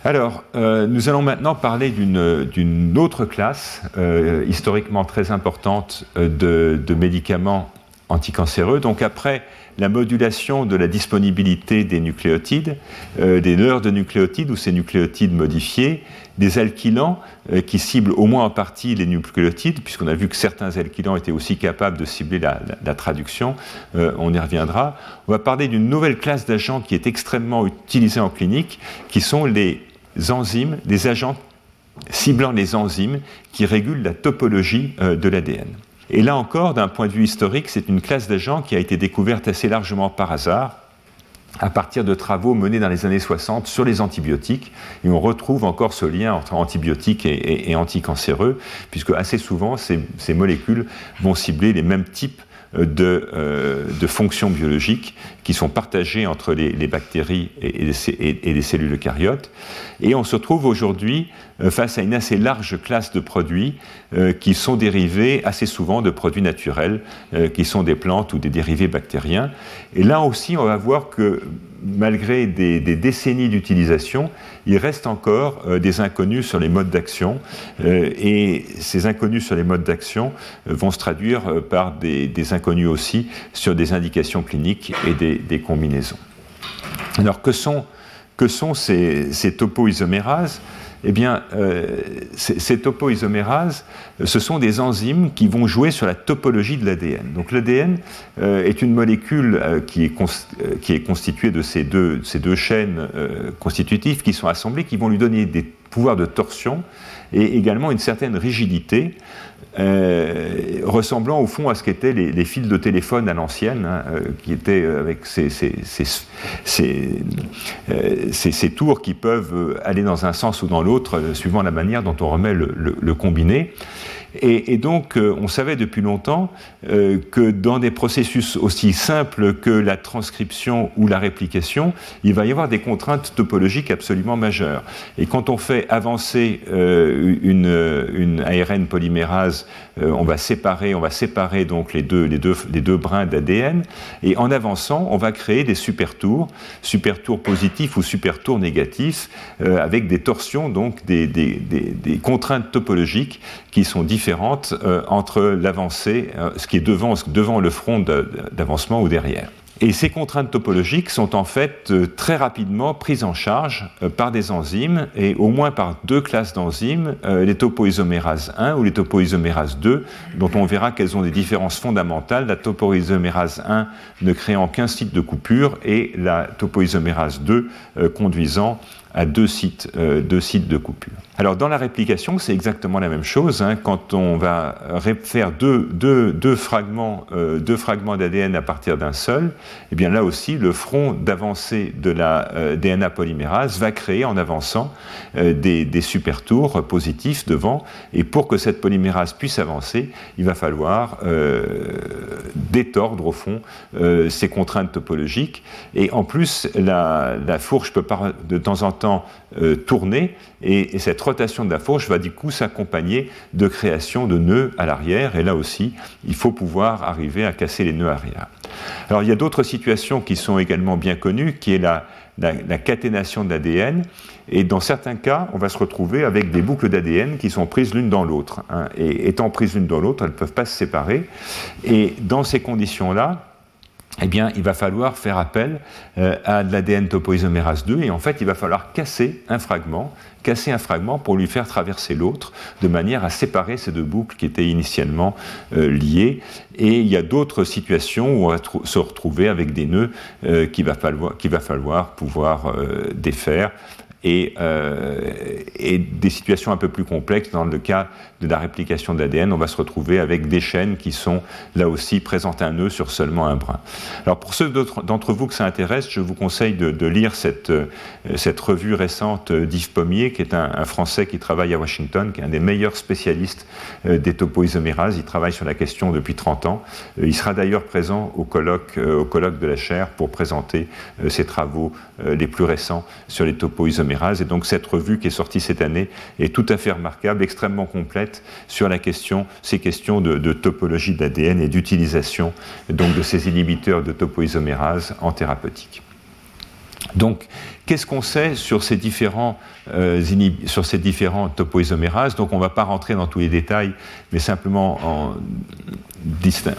Alors, euh, nous allons maintenant parler d'une autre classe euh, historiquement très importante euh, de, médicaments anticancéreux. Donc, après la modulation de la disponibilité des nucléotides, des nœuds de nucléotides ou ces nucléotides modifiés, des alkylants qui ciblent au moins en partie les nucléotides, puisqu'on a vu que certains alkylants étaient aussi capables de cibler la traduction, on y reviendra. On va parler d'une nouvelle classe d'agents qui est extrêmement utilisée en clinique, qui sont les enzymes, des agents ciblant les enzymes qui régulent la topologie euh, de l'ADN. Et là encore, d'un point de vue historique, c'est une classe d'agents qui a été découverte assez largement par hasard à partir de travaux menés dans les années 60 sur les antibiotiques. Et on retrouve encore ce lien entre antibiotiques et, anticancéreux, puisque assez souvent, ces, molécules vont cibler les mêmes types de, euh, de, fonctions biologiques qui sont partagées entre les, bactéries et, les, cellules eucaryotes. Et on se trouve aujourd'hui euh, face à une assez large classe de produits euh, qui sont dérivés assez souvent de produits naturels, qui sont des plantes ou des dérivés bactériens. Et là aussi, on va voir que malgré des, décennies d'utilisation, il reste encore euh, des inconnus sur les modes d'action. Euh, et ces inconnus sur les modes d'action euh, vont se traduire par des, inconnus aussi sur des indications cliniques et des, combinaisons. Alors, que sont, que sont ces, ces topoisomérases? Eh bien, euh, ces topoisomérases, ce sont des enzymes qui vont jouer sur la topologie de l'ADN. Donc l'ADN euh, est une molécule euh, qui, est qui, est constituée de ces deux, ces deux chaînes constitutives qui sont assemblées, qui vont lui donner des pouvoirs de torsion et également une certaine rigidité euh, ressemblant au fond à ce qu'étaient les, fils de téléphone à l'ancienne, hein, euh, qui étaient avec ces, ces, tours qui peuvent aller dans un sens ou dans l'autre, suivant la manière dont on remet le, combiné. Et, donc, euh, on savait depuis longtemps euh, que dans des processus aussi simples que la transcription ou la réplication, il va y avoir des contraintes topologiques absolument majeures. Et quand on fait avancer euh, une, ARN polymérase, on va séparer, on va séparer donc les deux, les deux, les deux brins d'ADN, et en avançant, on va créer des supertours, supertours positifs ou supertours négatifs, avec des torsions, donc des, des, des contraintes topologiques qui sont différentes euh, entre l'avancée, euh, ce qui est devant, le front d'avancement ou derrière. Et ces contraintes topologiques sont en fait euh, très rapidement prises en charge par des enzymes, et au moins par deux classes d'enzymes, les topoisomérases 1 ou les topoisomérases 2, dont on verra qu'elles ont des différences fondamentales, la topoisomérase 1 ne créant qu'un site de coupure et la topoisomérase 2 conduisant à deux sites, deux sites de coupure. Alors dans la réplication, c'est exactement la même chose. Hein. Quand on va faire deux, fragments, euh, deux fragments d'ADN à partir d'un seul, eh bien là aussi, le front d'avancée de la euh, DNA polymérase va créer en avançant euh, des, des supertours positifs devant. Et pour que cette polymérase puisse avancer, il va falloir détordre au fond ces contraintes topologiques. Et en plus, la, fourche peut de temps en temps tourner et, cette rotation de la fourche va du coup s'accompagner de création de nœuds à l'arrière. Et là aussi, il faut pouvoir arriver à casser les nœuds arrière. Alors il y a d'autres situations qui sont également bien connues, qui est la, caténation de l'ADN. Et dans certains cas, on va se retrouver avec des boucles d'ADN qui sont prises l'une dans l'autre. Hein. Et étant prises l'une dans l'autre, elles ne peuvent pas se séparer. Et dans ces conditions-là, eh bien, il va falloir faire appel euh, à de l'ADN topoisomérase 2 et en fait, il va falloir casser un fragment, casser un fragment pour lui faire traverser l'autre, de manière à séparer ces deux boucles qui étaient initialement euh, liées. Et il y a d'autres situations où on va se retrouver avec des nœuds euh, qu'il va, va, falloir pouvoir défaire euh, et, des situations un peu plus complexes. Dans le cas de la réplication d'ADN, on va se retrouver avec des chaînes qui sont là aussi présentes un nœud sur seulement un brin. Alors pour ceux d'entre vous que ça intéresse, je vous conseille de, lire cette, euh, cette, revue récente d'Yves Pommier, qui est un, Français qui travaille à Washington, qui est un des meilleurs spécialistes euh, des topoisomérases. Il travaille sur la question depuis 30 ans. Il sera d'ailleurs présent au colloque, au colloque de la chaire pour présenter ses travaux les plus récents sur les topoisomérases et donc cette revue qui est sortie cette année est tout à fait remarquable, extrêmement complète sur la question, ces questions de, topologie d'ADN et d'utilisation donc de ces inhibiteurs de topoisomérase en thérapeutique. Donc, qu'est-ce qu'on sait sur ces différents, euh, sur ces différents topoisomérases? Donc, on ne va pas rentrer dans tous les détails, mais simplement en,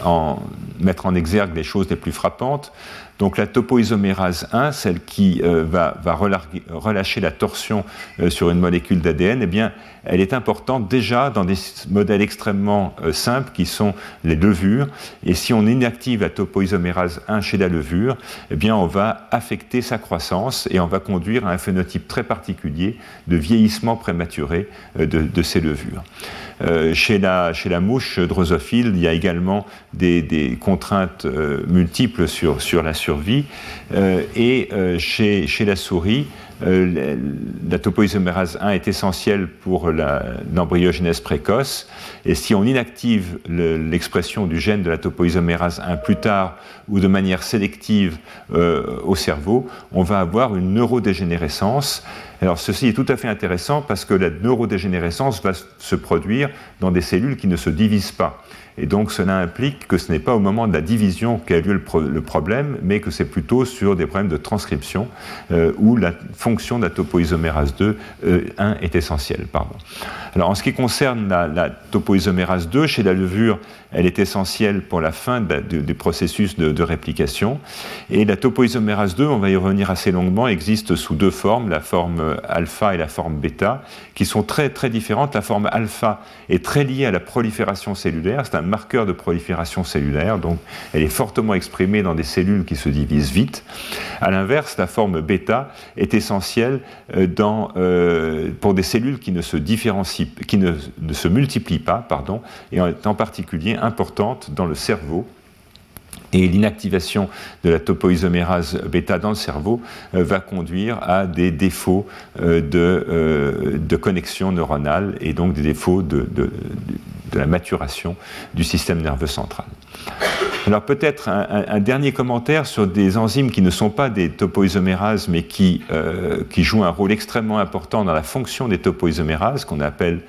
en mettre en exergue les choses les plus frappantes. Donc la topoisomérase 1, celle qui euh, va, relâcher la torsion euh, sur une molécule d'ADN, eh bien, elle est importante déjà dans des modèles extrêmement euh, simples qui sont les levures. Et si on inactive la topoisomérase 1 chez la levure, eh bien, on va affecter sa croissance et on va conduire à un phénotype très particulier de vieillissement prématuré de, ces levures. Chez, la, chez, la, mouche drosophile, il y a également des, contraintes multiples sur, sur la survie. Euh, et euh, chez, chez, la souris, euh, la topoisomérase 1 est essentielle pour l'embryogénèse précoce. Et si on inactive l'expression du gène de la topoisomérase 1 plus tard ou de manière sélective au cerveau, on va avoir une neurodégénérescence. Alors ceci est tout à fait intéressant parce que la neurodégénérescence va se produire dans des cellules qui ne se divisent pas. Et donc cela implique que ce n'est pas au moment de la division qu'a lieu le, problème, mais que c'est plutôt sur des problèmes de transcription euh, où la fonction de la topoisomérase 2 1 euh, est essentielle. Alors en ce qui concerne la, topoisomérase 2, chez la levure, elle est essentielle pour la fin des processus de, réplication. Et la topoisomérase 2, on va y revenir assez longuement, existe sous deux formes, la forme alpha et la forme bêta, qui sont très très différentes. La forme alpha est très liée à la prolifération cellulaire, c'est un marqueur de prolifération cellulaire, donc elle est fortement exprimée dans des cellules qui se divisent vite. A l'inverse, la forme bêta est essentielle euh, euh, pour des cellules qui ne se différencient qui ne, se multiplient pas, pardon, et en particulier importante dans le cerveau. Et l'inactivation de la topoisomérase bêta dans le cerveau euh, va conduire à des défauts euh, de, euh, de, connexion neuronale et donc des défauts de la maturation du système nerveux central. Alors peut-être un, dernier commentaire sur des enzymes qui ne sont pas des topoisomérases, mais qui, euh, jouent un rôle extrêmement important dans la fonction des topoisomérases, qu'on appelle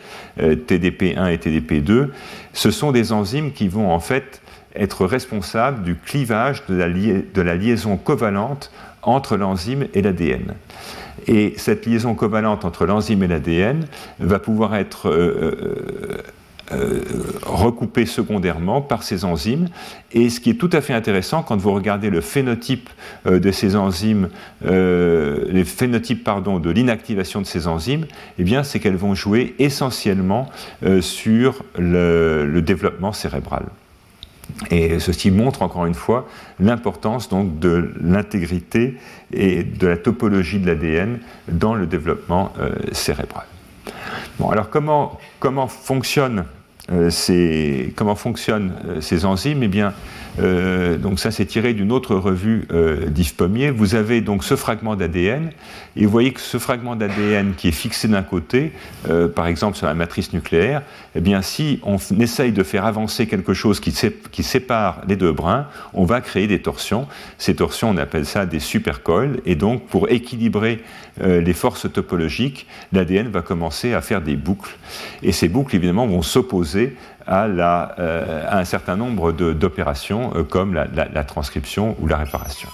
euh, TDP1 et TDP2. Ce sont des enzymes qui vont en fait être responsables du clivage de la, liaison covalente entre l'enzyme et l'ADN. Et cette liaison covalente entre l'enzyme et l'ADN va pouvoir être euh, recoupé secondairement par ces enzymes. Et ce qui est tout à fait intéressant quand vous regardez le phénotype euh, de ces enzymes, euh, les phénotypes pardon, de l'inactivation de ces enzymes, eh bien, c'est qu'elles vont jouer essentiellement sur le, développement cérébral. Et ceci montre encore une fois l'importance donc de l'intégrité et de la topologie de l'ADN dans le développement cérébral. Alors comment, comment fonctionnent euh, ces, comment fonctionnent euh, ces enzymes? Eh bien, euh, donc ça c'est tiré d'une autre revue d'Yves Pommier. Vous avez donc ce fragment d'ADN et vous voyez que ce fragment d'ADN qui est fixé d'un côté, par exemple sur la matrice nucléaire, eh bien si on essaye de faire avancer quelque chose qui, qui, sépare les deux brins, on va créer des torsions. Ces torsions, on appelle ça des supercoils et donc pour équilibrer les forces topologiques, l'ADN va commencer à faire des boucles et ces boucles évidemment vont s'opposer euh, à, un certain nombre d'opérations euh, comme la, transcription ou la réparation.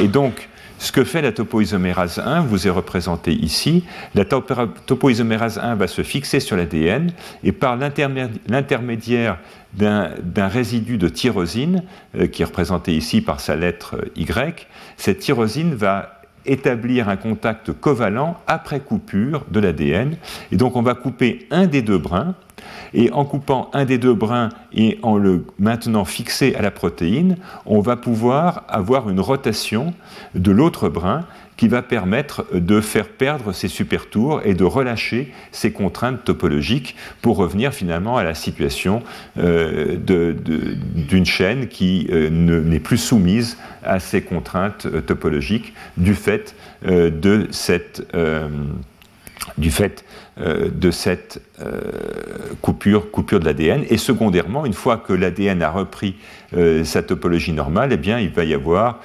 Et donc, ce que fait la topoisomérase 1 vous est représenté ici. La topoisomérase 1 va se fixer sur l'ADN et par l'intermédiaire d'un résidu de tyrosine, euh, qui est représenté ici par sa lettre Y, cette tyrosine va établir un contact covalent après coupure de l'ADN. Et donc on va couper un des deux brins, et en coupant un des deux brins et en le maintenant fixé à la protéine, on va pouvoir avoir une rotation de l'autre brin qui va permettre de faire perdre ces supertours et de relâcher ces contraintes topologiques pour revenir finalement à la situation euh, d'une chaîne qui euh, n'est plus soumise à ces contraintes euh, topologiques du fait de cette du fait de cette euh, coupure, coupure de l'ADN. Et secondairement, une fois que l'ADN a repris euh, sa topologie normale, eh bien, il va y avoir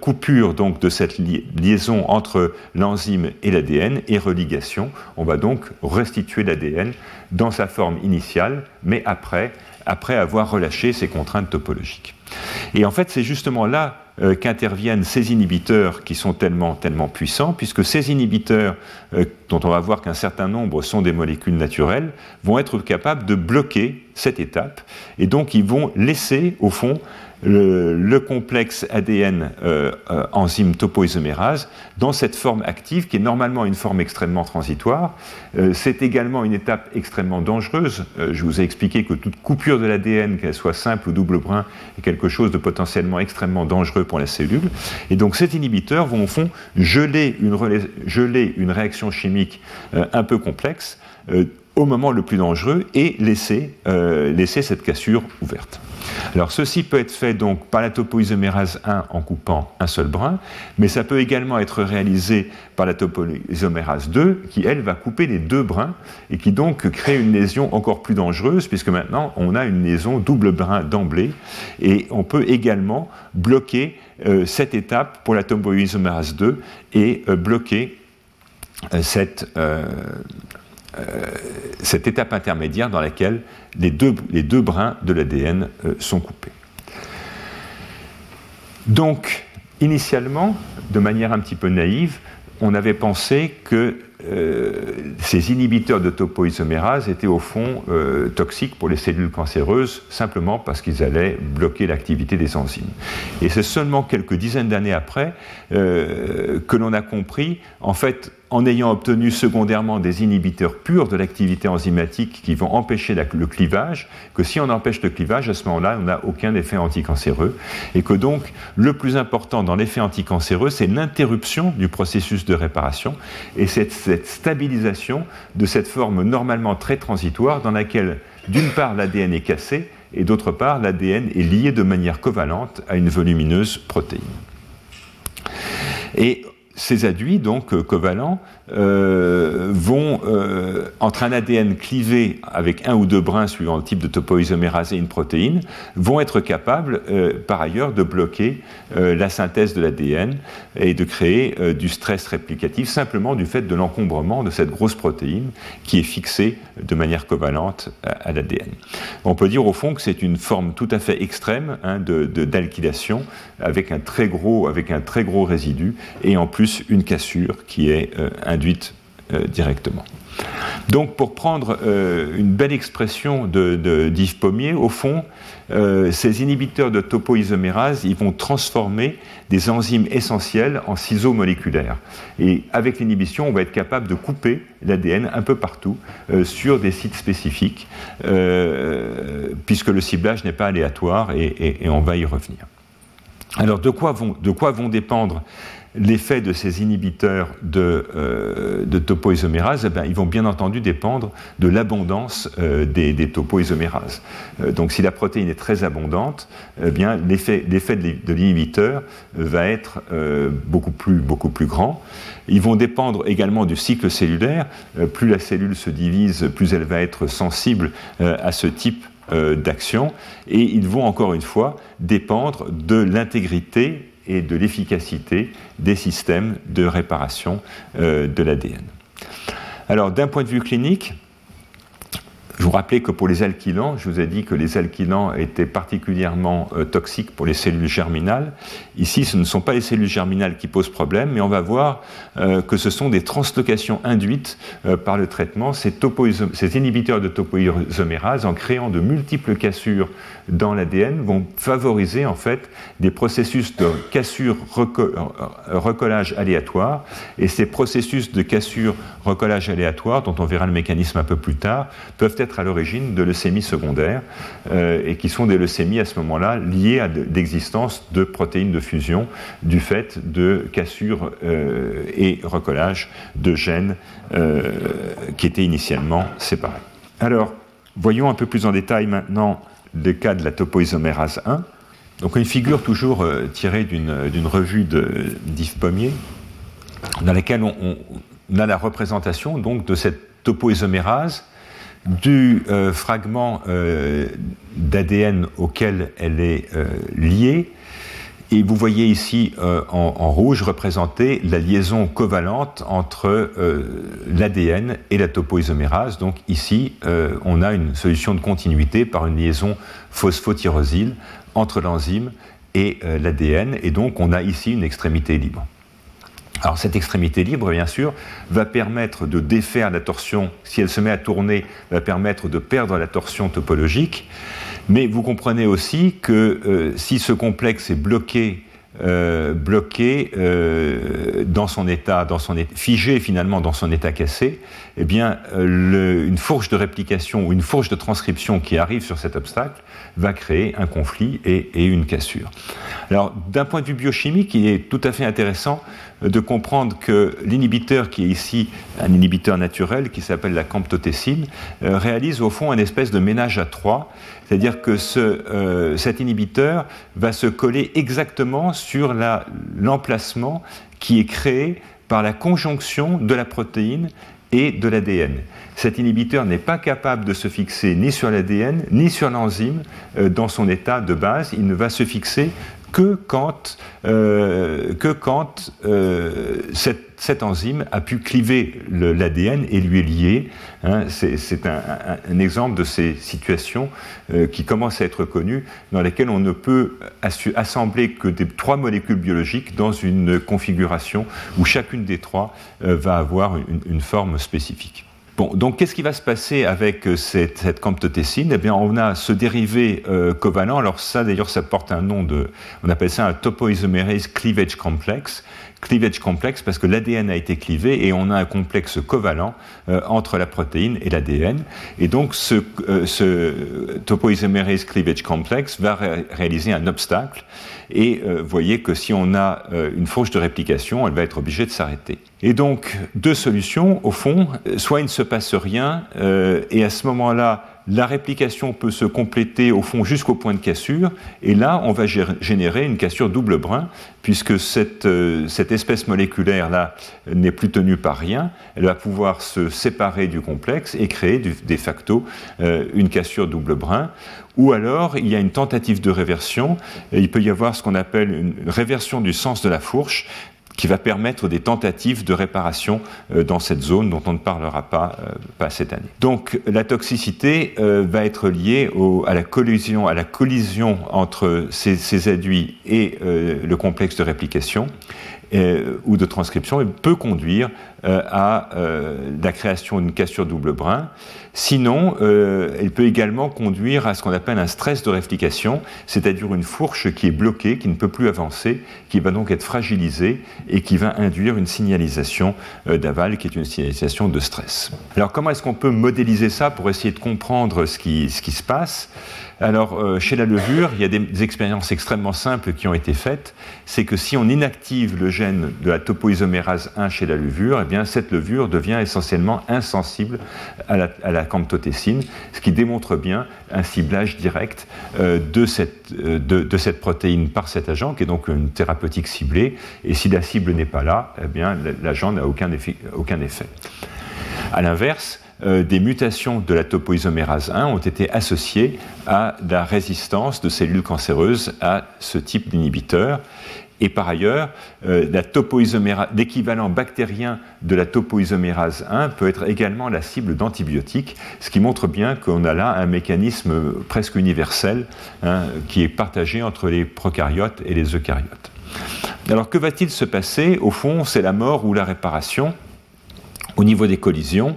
coupure donc de cette liaison entre l'enzyme et l'ADN et religation. On va donc restituer l'ADN dans sa forme initiale, mais après, après avoir relâché ses contraintes topologiques. Et en fait, c'est justement là euh, qu'interviennent ces inhibiteurs qui sont tellement, tellement puissants, puisque ces inhibiteurs, euh, dont on va voir qu'un certain nombre sont des molécules naturelles, vont être capables de bloquer cette étape, et donc ils vont laisser, au fond, le, complexe ADN euh, euh, enzyme topoisomérase dans cette forme active qui est normalement une forme extrêmement transitoire. Euh, c'est également une étape extrêmement dangereuse. je vous ai expliqué que toute coupure de l'ADN, qu'elle soit simple ou double brin, est quelque chose de potentiellement extrêmement dangereux pour la cellule. Et donc cet inhibiteur va au fond geler une, geler une réaction chimique un peu complexe au moment le plus dangereux et laisser, laisser cette cassure ouverte. Alors ceci peut être fait donc par la topoisomérase 1 en coupant un seul brin, mais ça peut également être réalisé par la topoisomérase 2 qui elle va couper les deux brins et qui donc crée une lésion encore plus dangereuse puisque maintenant on a une lésion double brin d'emblée et on peut également bloquer euh, cette étape pour la topoisomérase 2 et euh, bloquer euh, cette cette étape intermédiaire dans laquelle les deux, brins de l'ADN euh, sont coupés. Donc, initialement, de manière un petit peu naïve, on avait pensé que euh, ces inhibiteurs de topoisomérase étaient au fond toxiques pour les cellules cancéreuses simplement parce qu'ils allaient bloquer l'activité des enzymes. Et c'est seulement quelques dizaines d'années après que l'on a compris, en fait, en ayant obtenu secondairement des inhibiteurs purs de l'activité enzymatique qui vont empêcher le clivage, que si on empêche le clivage, à ce moment-là, on n'a aucun effet anticancéreux, et que donc le plus important dans l'effet anticancéreux, c'est l'interruption du processus de réparation et cette, stabilisation de cette forme normalement très transitoire dans laquelle, d'une part, l'ADN est cassé, et d'autre part, l'ADN est lié de manière covalente à une volumineuse protéine. Et ces adduits, donc euh, covalents, euh, vont, euh, entre un ADN clivé avec un ou deux brins suivant le type de topoisomérase et une protéine, vont être capables, par ailleurs, de bloquer la synthèse de l'ADN et de créer du stress réplicatif simplement du fait de l'encombrement de cette grosse protéine qui est fixée de manière covalente à, l'ADN. On peut dire au fond que c'est une forme tout à fait extrême hein, d'alkylation avec un très gros, avec un très gros résidu et en plus une cassure qui est euh, euh, directement. Donc, pour prendre euh, une belle expression d'Yves Pommier, au fond, ces inhibiteurs de topoisomérase, ils vont transformer des enzymes essentielles en ciseaux moléculaires. Et avec l'inhibition, on va être capable de couper l'ADN un peu partout sur des sites spécifiques, puisque le ciblage n'est pas aléatoire et, on va y revenir. Alors, de de quoi vont dépendre l'effet de ces inhibiteurs de, euh, topoisomérase, eh ils vont bien entendu dépendre de l'abondance euh, des, topoisomérases. Euh, donc si la protéine est très abondante, eh bien l'effet, de l'inhibiteur va être beaucoup, plus, beaucoup plus grand. Ils vont dépendre également du cycle cellulaire. plus la cellule se divise, plus elle va être sensible à ce type d'action. Et ils vont encore une fois dépendre de l'intégrité et de l'efficacité des systèmes de réparation euh, de l'ADN. Alors, d'un point de vue clinique, je vous rappelais que pour les alkylants, je vous ai dit que les alkylants étaient particulièrement euh, toxiques pour les cellules germinales. Ici, ce ne sont pas les cellules germinales qui posent problème, mais on va voir euh, que ce sont des translocations induites par le traitement. Ces, ces, inhibiteurs de topoisomérase, en créant de multiples cassures dans l'ADN, vont favoriser en fait des processus de cassure-recollage aléatoire. Et ces processus de cassure-recollage aléatoire, dont on verra le mécanisme un peu plus tard, peuvent être à l'origine de leucémies secondaires euh, et qui sont des leucémies à ce moment-là liées à l'existence de protéines de fusion du fait de cassures euh, et recollage de gènes euh, qui étaient initialement séparés. Alors, voyons un peu plus en détail maintenant le cas de la topoisomérase 1. Donc une figure toujours tirée d'une revue d'Yves Pommier, dans laquelle on, a la représentation donc de cette topoisomérase du euh, fragment euh, d'ADN auquel elle est euh, liée. Et vous voyez ici en, rouge représenter la liaison covalente entre l'ADN et la topoisomérase. Donc ici, on a une solution de continuité par une liaison phosphotyrosyle entre l'enzyme et l'ADN. Et donc on a ici une extrémité libre. Alors cette extrémité libre, bien sûr, va permettre de défaire la torsion, si elle se met à tourner, va permettre de perdre la torsion topologique, mais vous comprenez aussi que euh, si ce complexe est bloqué euh, bloqué euh, dans son état, dans son état, figé finalement dans son état cassé, eh bien, euh, une fourche de réplication ou une fourche de transcription qui arrive sur cet obstacle va créer un conflit et, et une cassure. Alors, d'un point de vue biochimique, il est tout à fait intéressant de comprendre que l'inhibiteur qui est ici un inhibiteur naturel qui s'appelle la camptothécine réalise au fond un espèce de ménage à trois c'est-à-dire que euh, cet inhibiteur va se coller exactement sur l'emplacement qui est créé par la conjonction de la protéine et de l'ADN. Cet inhibiteur n'est pas capable de se fixer ni sur l'ADN ni sur l'enzyme euh, dans son état de base. Il ne va se fixer que quand, euh, que quand euh, cette, enzyme a pu cliver l'ADN et lui est lié. Hein, c'est un, exemple de ces situations euh, qui commencent à être connues, dans lesquelles on ne peut assembler que des trois molécules biologiques dans une configuration où chacune des trois va avoir une forme spécifique donc qu'est-ce qui va se passer avec euh, cette, cette camptothécine Eh bien, on a ce dérivé euh, covalent. Alors ça, d'ailleurs, ça porte un nom de, on appelle ça un topoisomerase cleavage complex. Cleavage complex parce que l'ADN a été clivé et on a un complexe covalent euh, entre la protéine et l'ADN. Et donc, ce, ce topoisomerase cleavage complex va réaliser un obstacle. Et vous voyez que si on a une fourche de réplication, elle va être obligée de s'arrêter. Et donc, deux solutions, au fond, soit il ne se passe rien, euh, et à ce moment-là, la réplication peut se compléter au fond jusqu'au point de cassure, et là, on va générer une cassure double brin, puisque cette, euh, cette espèce moléculaire-là n'est plus tenue par rien, elle va pouvoir se séparer du complexe et créer de facto euh, une cassure double brin, ou alors il y a une tentative de réversion, il peut y avoir ce qu'on appelle une réversion du sens de la fourche, qui va permettre des tentatives de réparation euh, dans cette zone dont on ne parlera pas, euh, cette année. Donc la toxicité euh, va être liée à, la collision, entre ces, ces aduits et le complexe de réplication. Ou de transcription et peut conduire à la création d'une cassure double brin. Sinon, euh, elle peut également conduire à ce qu'on appelle un stress de réplication, c'est-à-dire une fourche qui est bloquée, qui ne peut plus avancer, qui va donc être fragilisée et qui va induire une signalisation euh, d'aval qui est une signalisation de stress. Alors comment est-ce qu'on peut modéliser ça pour essayer de comprendre ce qui se passe? Alors, euh, chez la levure, il y a des, expériences extrêmement simples qui ont été faites. C'est que si on inactive le gène de la topoisomérase 1 chez la levure, eh bien, cette levure devient essentiellement insensible à la, à ce qui démontre bien un ciblage direct euh, de, cette, euh, de, cette, protéine par cet agent, qui est donc une thérapeutique ciblée. Et si la cible n'est pas là, eh bien, l'agent n'a aucun effet. Aucun effet. À l'inverse, euh, des mutations de la topoisomérase 1 ont été associées à la résistance de cellules cancéreuses à ce type d'inhibiteur. Et par ailleurs, euh, l'équivalent bactérien de la topoisomérase 1 peut être également la cible d'antibiotiques, ce qui montre bien qu'on a là un mécanisme presque universel hein, qui est partagé entre les prokaryotes et les eucaryotes. Alors que va-t-il se passer? Au fond, c'est la mort ou la réparation au niveau des collisions.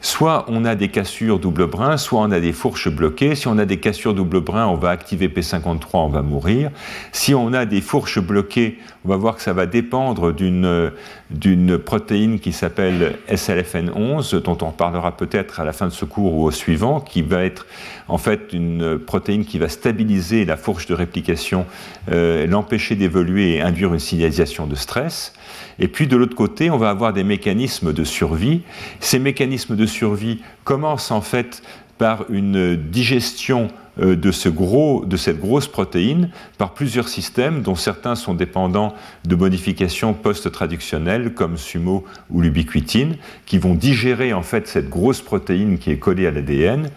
Soit on a des cassures double brin, soit on a des fourches bloquées. Si on a des cassures double brin, on va activer P53, on va mourir. Si on a des fourches bloquées, on va voir que ça va dépendre d'une protéine qui s'appelle SLFN11, dont on parlera peut-être à la fin de ce cours ou au suivant, qui va être en fait une protéine qui va stabiliser la fourche de réplication, euh, l'empêcher d'évoluer et induire une signalisation de stress. Et puis de l'autre côté, on va avoir des mécanismes de survie. Ces mécanismes de survie commencent en fait par une digestion euh, de, ce gros, de cette grosse protéine par plusieurs systèmes, dont certains sont dépendants de modifications post-traductionnelles comme sumo ou l'ubiquitine, qui vont digérer en fait cette grosse protéine qui est collée à l'ADN.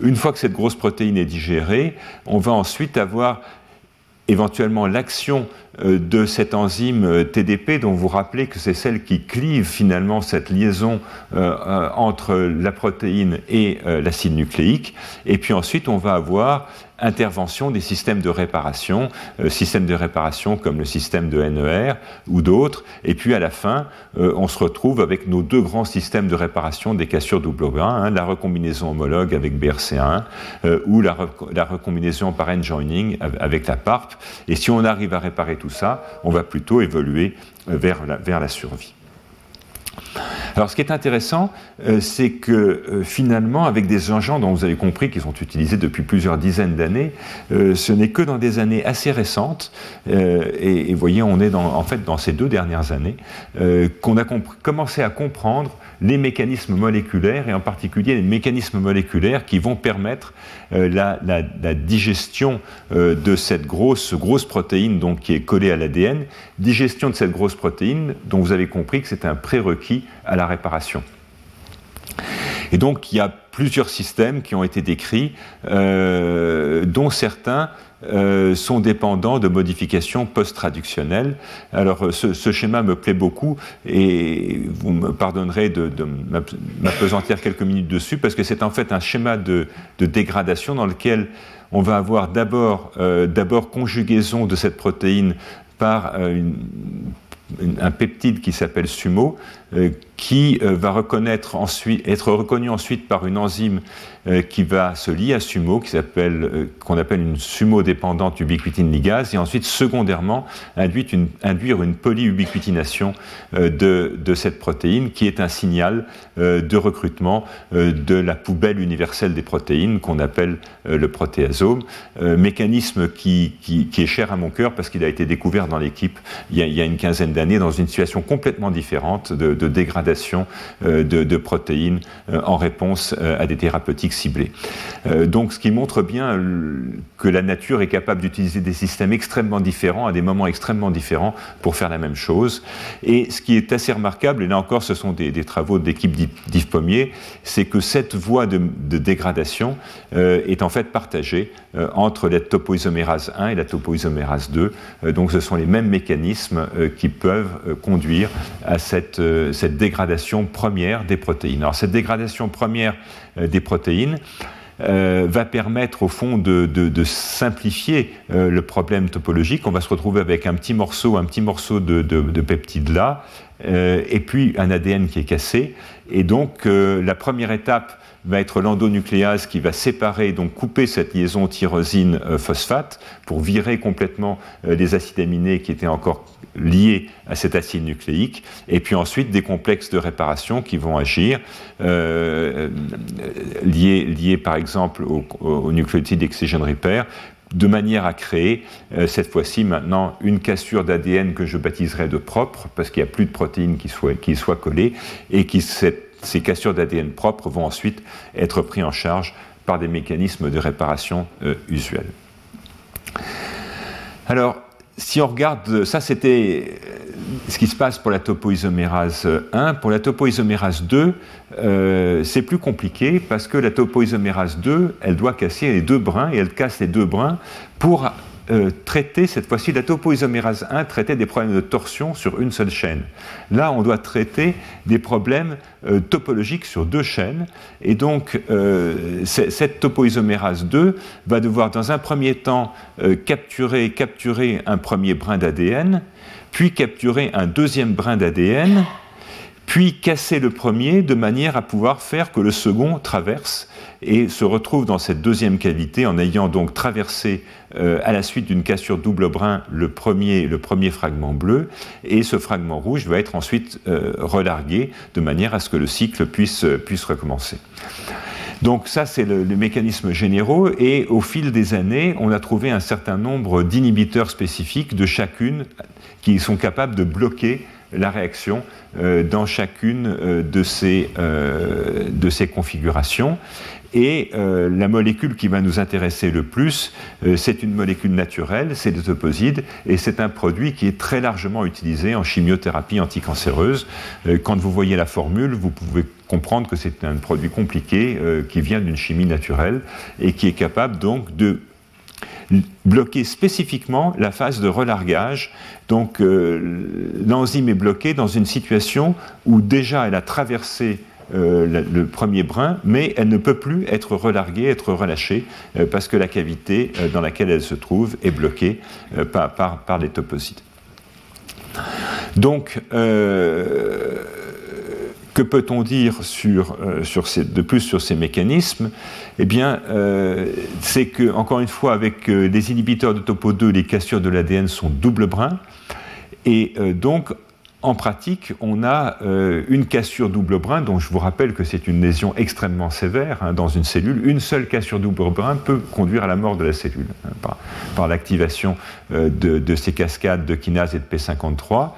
Une fois que cette grosse protéine est digérée, on va ensuite avoir éventuellement l'action euh, de cette enzyme euh, TDP dont vous rappelez que c'est celle qui clive finalement cette liaison euh, entre la protéine et l'acide nucléique. Et puis ensuite, on va avoir intervention des systèmes de réparation, euh, systèmes de réparation comme le système de NER ou d'autres, et puis à la fin, euh, on se retrouve avec nos deux grands systèmes de réparation des cassures double brin, hein, la recombinaison homologue avec BRCA1 euh, ou la, recombinaison par end-joining avec la PARP, et si on arrive à réparer tout ça, on va plutôt évoluer vers la, vers la survie. Alors, ce qui est intéressant, euh, c'est que euh, finalement, avec des engins dont vous avez compris qu'ils sont utilisés depuis plusieurs dizaines d'années, euh, ce n'est que dans des années assez récentes, et, vous voyez, on est en fait dans ces deux dernières années, qu'on a commencé à comprendre les mécanismes moléculaires, et en particulier les mécanismes moléculaires qui vont permettre la, digestion de cette grosse, grosse protéine donc, qui est collée à l'ADN, digestion de cette grosse protéine dont vous avez compris que c'est un prérequis à la réparation. Et donc il y a plusieurs systèmes qui ont été décrits, euh, dont certains euh, sont dépendants de modifications post-traductionnelles. Alors ce, schéma me plaît beaucoup et vous me pardonnerez de, m'apesantir quelques minutes dessus parce que c'est en fait un schéma de, dégradation dans lequel on va avoir d'abord euh, conjugaison de cette protéine par une un peptide qui s'appelle SUMO, euh, qui euh, va être reconnu ensuite par une enzyme euh, qui va se lier à SUMO, s'appelle, qu'on appelle une SUMO-dépendante ubiquitine ligase, et ensuite, secondairement, induire une, polyubiquitination de, cette protéine, qui est un signal de recrutement de la poubelle universelle des protéines, qu'on appelle le protéasome, mécanisme qui, est cher à mon cœur parce qu'il a été découvert dans l'équipe il, y a une quinzaine d'années dans une situation complètement différente de dégradation dégradation de, protéines en réponse à des thérapeutiques ciblées. donc, ce qui montre bien que la nature est capable d'utiliser des systèmes extrêmement différents à des moments extrêmement différents pour faire la même chose. Et ce qui est assez remarquable, et là encore, ce sont des, travaux de l'équipe d'Yves Pommier, c'est que cette voie de, dégradation est en fait partagée entre la topoisomérase 1 et la topoisomérase 2. donc, ce sont les mêmes mécanismes qui peuvent conduire à cette dégradation première des protéines. Alors, cette dégradation première des protéines, euh, va permettre au fond de, simplifier euh, le problème topologique. On va se retrouver avec un petit morceau, un petit morceau de, peptide là, euh, et puis un ADN qui est cassé. Et donc la première étape va être l'endonucléase qui va séparer, donc couper cette liaison tyrosine-phosphate pour virer complètement les acides aminés qui étaient encore liés à cet acide nucléique, et puis ensuite des complexes de réparation qui vont agir, euh, liés, liés, par exemple au, nucléotide excision repair, de manière à créer euh, cette fois-ci maintenant une cassure d'ADN que je baptiserai de propre, parce qu'il n'y a plus de protéines qui soient, qui soient collées, et qui, ces cassures d'ADN propres vont ensuite être prises en charge par des mécanismes de réparation euh, usuels. Alors, si on regarde, ça c'était euh, ce qui se passe pour la topoisomérase 1. Pour la topoisomérase 2, euh, c'est plus compliqué parce que la topoisomérase 2, elle doit casser les deux brins et elle casse les deux brins pour euh, traiter, cette fois-ci, la topoisomérase 1 traitait des problèmes de torsion sur une seule chaîne. Là, on doit traiter des problèmes euh, topologiques sur deux chaînes. Et donc, euh, cette topoisomérase 2 va devoir, dans un premier temps, capturer, capturer un premier brin d'ADN, puis capturer un deuxième brin d'ADN, puis casser le premier de manière à pouvoir faire que le second traverse et se retrouve dans cette deuxième cavité en ayant donc traversé euh, à la suite d'une cassure double brin le premier, le premier fragment bleu et ce fragment rouge va être ensuite euh, relargué de manière à ce que le cycle puisse, puisse recommencer. Donc ça, c'est le, le, mécanisme généraux, et au fil des années, on a trouvé un certain nombre d'inhibiteurs spécifiques de chacune qui sont capables de bloquer la réaction euh, dans chacune euh, de, ces, euh, de ces configurations. Et la molécule qui va nous intéresser le plus, c'est une molécule naturelle, c'est le toposide, et c'est un produit qui est très largement utilisé en chimiothérapie anticancéreuse. quand vous voyez la formule, vous pouvez comprendre que c'est un produit compliqué qui vient d'une chimie naturelle et qui est capable donc de bloquer spécifiquement la phase de relargage. Donc euh, l'enzyme est bloquée dans une situation où déjà elle a traversé euh, le premier brin, mais elle ne peut plus être relarguée, être relâchée, euh, parce que la cavité dans laquelle elle se trouve est bloquée par, les toposides. Donc, que peut-on dire euh, de plus sur ces mécanismes? Eh bien, euh, c'est que, encore une fois, avec euh, les inhibiteurs de topo 2, les cassures de l'ADN sont double brin. Et donc, en pratique, on a euh, une cassure double brin, dont je vous rappelle que c'est une lésion extrêmement sévère hein, dans une cellule. Une seule cassure double brin peut conduire à la mort de la cellule hein, par, l'activation euh, de, ces cascades de kinase et de P53.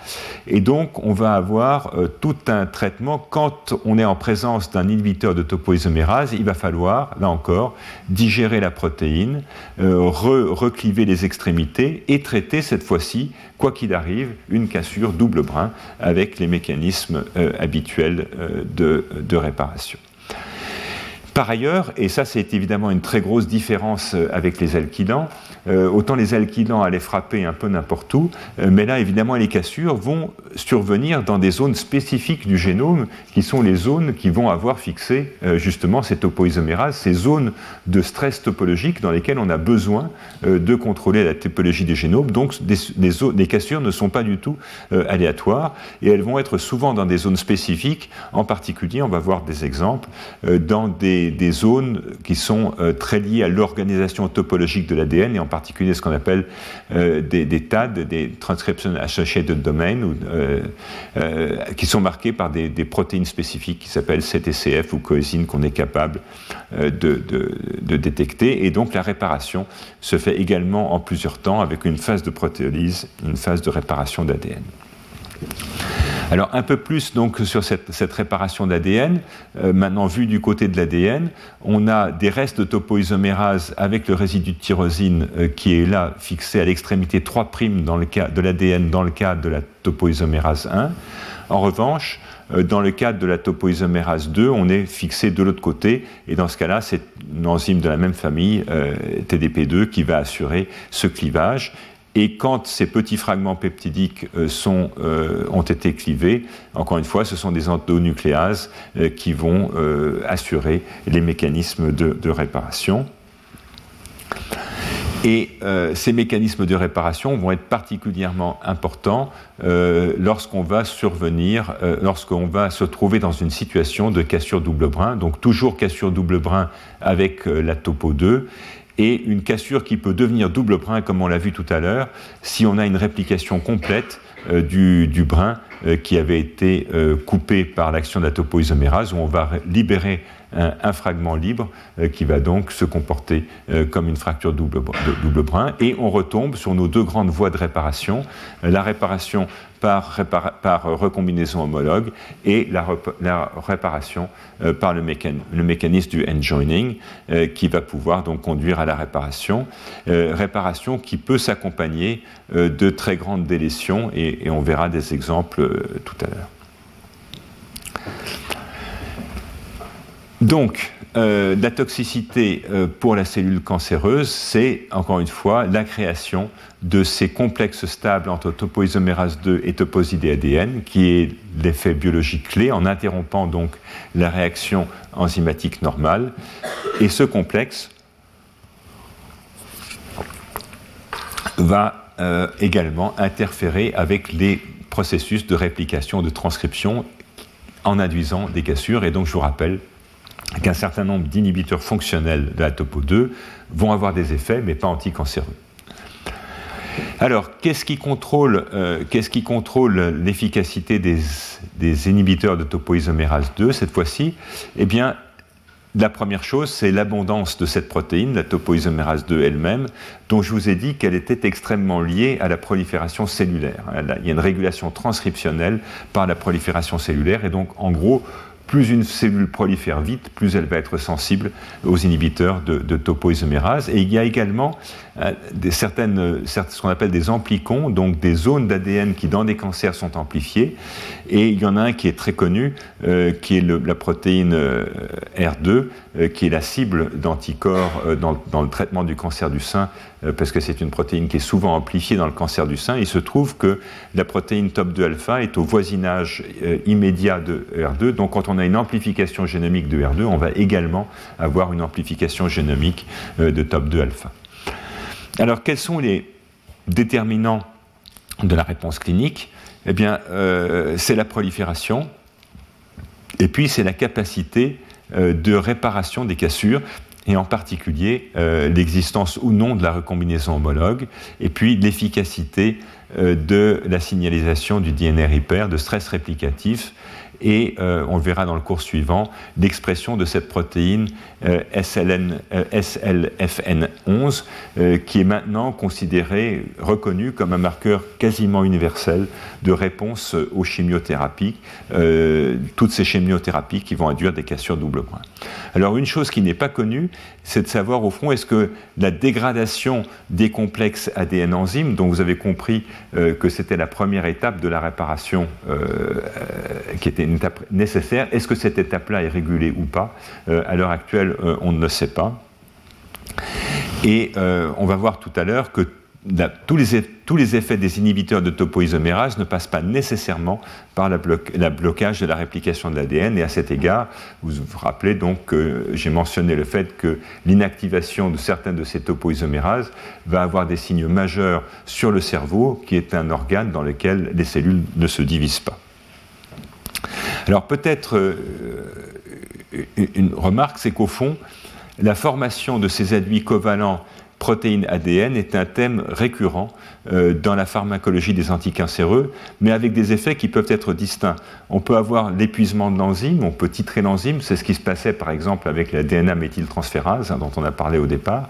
Et donc, on va avoir euh, tout un traitement. Quand on est en présence d'un inhibiteur de topoisomérase, il va falloir, là encore, digérer la protéine, recliver les extrémités et traiter cette fois-ci, quoi qu'il arrive, une cassure double brin avec les mécanismes euh, habituels euh, de, réparation. Par ailleurs, et ça c'est évidemment une très grosse différence euh, avec les alkylants, euh, autant les alkylants allaient frapper un peu n'importe où, euh, mais là, évidemment, les cassures vont survenir dans des zones spécifiques du génome, qui sont les zones qui vont avoir fixé euh, justement ces topoisomérases, ces zones de stress topologique dans lesquelles on a besoin de contrôler la topologie des génomes. Donc, les, cassures ne sont pas du tout aléatoires et elles vont être souvent dans des zones spécifiques. En particulier, on va voir des exemples dans des, des, zones qui sont très liées à l'organisation topologique de l'ADN et en particulier ce qu'on appelle euh, des, TAD, des Transcription Associated Domain, euh, euh, qui sont marqués par des, protéines spécifiques qui s'appellent CTCF ou coésine qu'on est capable de, détecter. Et donc la réparation se fait également en plusieurs temps avec une phase de protéolyse, une phase de réparation d'ADN. Alors un peu plus donc sur cette, réparation d'ADN, euh, maintenant vu du côté de l'ADN, on a des restes de topoisomérase avec le résidu de tyrosine euh, qui est là fixé à l'extrémité 3' dans le cas de l'ADN dans le cadre de la topoisomérase 1. En revanche, euh, dans le cadre de la topoisomérase 2, on est fixé de l'autre côté, et dans ce cas-là, c'est une enzyme de la même famille, TDP2, qui va assurer ce clivage. Et quand ces petits fragments peptidiques euh, sont, euh, ont été clivés, encore une fois, ce sont des endonucléases euh, qui vont assurer les mécanismes de, réparation. Et ces mécanismes de réparation vont être particulièrement importants lorsqu'on va survenir, lorsqu'on va se trouver dans une situation de cassure double brin, donc toujours cassure double brin avec la topo 2, et une cassure qui peut devenir double brin, comme on l'a vu tout à l'heure, si on a une réplication complète euh, du, brin euh, qui avait été euh, coupé par l'action de la topoisomérase, où on va libérer un, fragment libre qui va donc se comporter comme une fracture double, double brin. Et on retombe sur nos deux grandes voies de réparation, la réparation par, recombinaison homologue et la, réparation euh, par le, mécanisme du end-joining euh, qui va pouvoir donc conduire à la réparation. Euh, réparation qui peut s'accompagner de très grandes délétions et, on verra des exemples tout à l'heure. Donc, euh, la toxicité euh, pour la cellule cancéreuse, c'est encore une fois la création de ces complexes stables entre topoisomérase 2 et toposidé ADN, qui est l'effet biologique clé en interrompant donc la réaction enzymatique normale. Et ce complexe va euh, également interférer avec les processus de réplication, de transcription en induisant des cassures. Et donc, je vous rappelle qu'un certain nombre d'inhibiteurs fonctionnels de la topo 2 vont avoir des effets, mais pas anticancéreux. Alors, qu'est-ce qui contrôle, euh, l'efficacité des, inhibiteurs de topoisomérase 2 cette fois-ci? Eh bien, la première chose, c'est l'abondance de cette protéine, la topoisomérase 2 elle-même, dont je vous ai dit qu'elle était extrêmement liée à la prolifération cellulaire. Il y a une régulation transcriptionnelle par la prolifération cellulaire, et donc, en gros, plus une cellule prolifère vite, plus elle va être sensible aux inhibiteurs de, topoisomérase. Et il y a également des, certaines, ce qu'on appelle des amplicons, donc des zones d'ADN qui dans des cancers sont amplifiées. Et il y en a un qui est très connu, euh, qui est la protéine euh, R2, qui est la cible d'anticorps dans, dans, le traitement du cancer du sein, parce que c'est une protéine qui est souvent amplifiée dans le cancer du sein. Il se trouve que la protéine top2 alpha est au voisinage immédiat de R2. Donc quand on a une amplification génomique de R2, on va également avoir une amplification génomique de top2 alpha. Alors, quels sont les déterminants de la réponse clinique? Eh bien, euh, c'est la prolifération, et puis c'est la capacité euh, de réparation des cassures, et en particulier euh, l'existence ou non de la recombinaison homologue, et puis l'efficacité de la signalisation du DNR hyper, de stress réplicatif, et euh, on verra dans le cours suivant l'expression de cette protéine euh, SLFN11 euh, qui est maintenant considérée, reconnue comme un marqueur quasiment universel de réponse aux chimiothérapies, toutes ces chimiothérapies qui vont induire des cassures double point. Alors une chose qui n'est pas connue, c'est de savoir au fond est-ce que la dégradation des complexes ADN enzymes, dont vous avez compris que c'était la première étape de la réparation qui était une étape nécessaire. Est-ce que cette étape-là est régulée ou pas? Euh, À l'heure actuelle, euh, on ne le sait pas. Et euh, on va voir tout à l'heure que tous, les, effets des inhibiteurs de topoisomérase ne passent pas nécessairement par la, blocage de la réplication de l'ADN. Et à cet égard, vous vous rappelez donc que j'ai mentionné le fait que l'inactivation de certaines de ces topoisomérases va avoir des signes majeurs sur le cerveau, qui est un organe dans lequel les cellules ne se divisent pas. Alors peut-être euh, une remarque, c'est qu'au fond, la formation de ces aduits covalents protéines ADN est un thème récurrent euh, dans la pharmacologie des anticancéreux, mais avec des effets qui peuvent être distincts. On peut avoir l'épuisement de l'enzyme, on peut titrer l'enzyme, c'est ce qui se passait par exemple avec la DNA méthyltransférase hein, dont on a parlé au départ.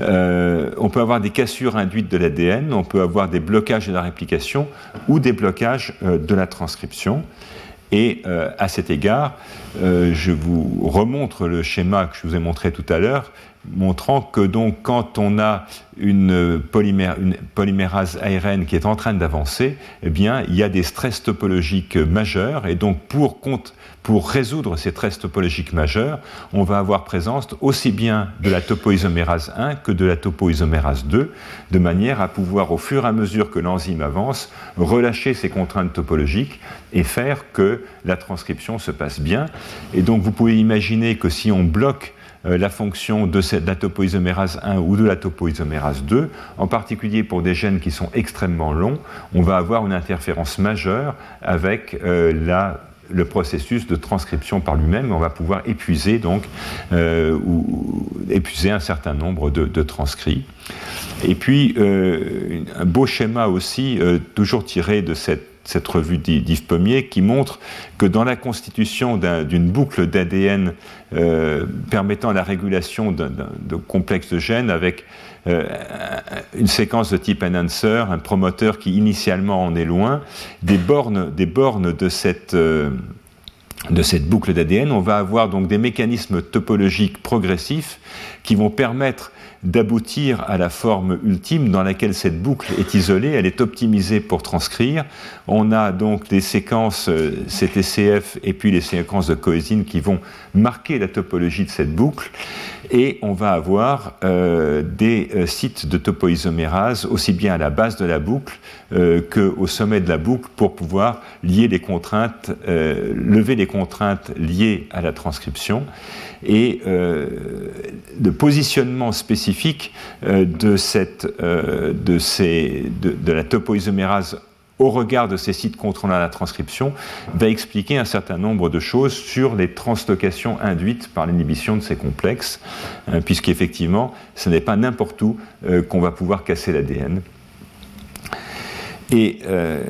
Euh, on peut avoir des cassures induites de l'ADN, on peut avoir des blocages de la réplication ou des blocages euh, de la transcription. Et à cet égard, je vous remontre le schéma que je vous ai montré tout à l'heure montrant que donc quand on a une, polymérase ARN qui est en train d'avancer, eh bien il y a des stress topologiques majeurs et donc pour, pour résoudre ces stress topologiques majeurs, on va avoir présence aussi bien de la topoisomérase 1 que de la topoisomérase 2, de manière à pouvoir au fur et à mesure que l'enzyme avance, relâcher ces contraintes topologiques et faire que la transcription se passe bien. Et donc vous pouvez imaginer que si on bloque la fonction de, cette, la topoisomérase 1 ou de la topoisomérase 2, en particulier pour des gènes qui sont extrêmement longs, on va avoir une interférence majeure avec euh, le processus de transcription par lui-même, on va pouvoir épuiser donc euh, épuiser un certain nombre de, transcrits. Et puis un beau schéma aussi, toujours tiré de cette cette revue d'Yves Pommier qui montre que dans la constitution d'une boucle d'ADN euh, permettant la régulation de complexes de gènes avec euh, une séquence de type enhancer, un promoteur qui initialement en est loin, des bornes, des bornes de cette euh, de cette boucle d'ADN, on va avoir donc des mécanismes topologiques progressifs qui vont permettre d'aboutir à la forme ultime dans laquelle cette boucle est isolée, elle est optimisée pour transcrire. On a donc des séquences euh, CTCF et puis les séquences de coésine qui vont marquer la topologie de cette boucle et on va avoir euh, des euh, sites de topoisomérase aussi bien à la base de la boucle euh, qu'au sommet de la boucle pour pouvoir lier les contraintes, lever les contraintes liées à la transcription et le positionnement spécifique de la topoisomérase au regard de ces sites contrôlant la transcription, va expliquer un certain nombre de choses sur les translocations induites par l'inhibition de ces complexes, hein, puisqu'effectivement, ce n'est pas n'importe où euh, qu'on va pouvoir casser l'ADN. Et euh,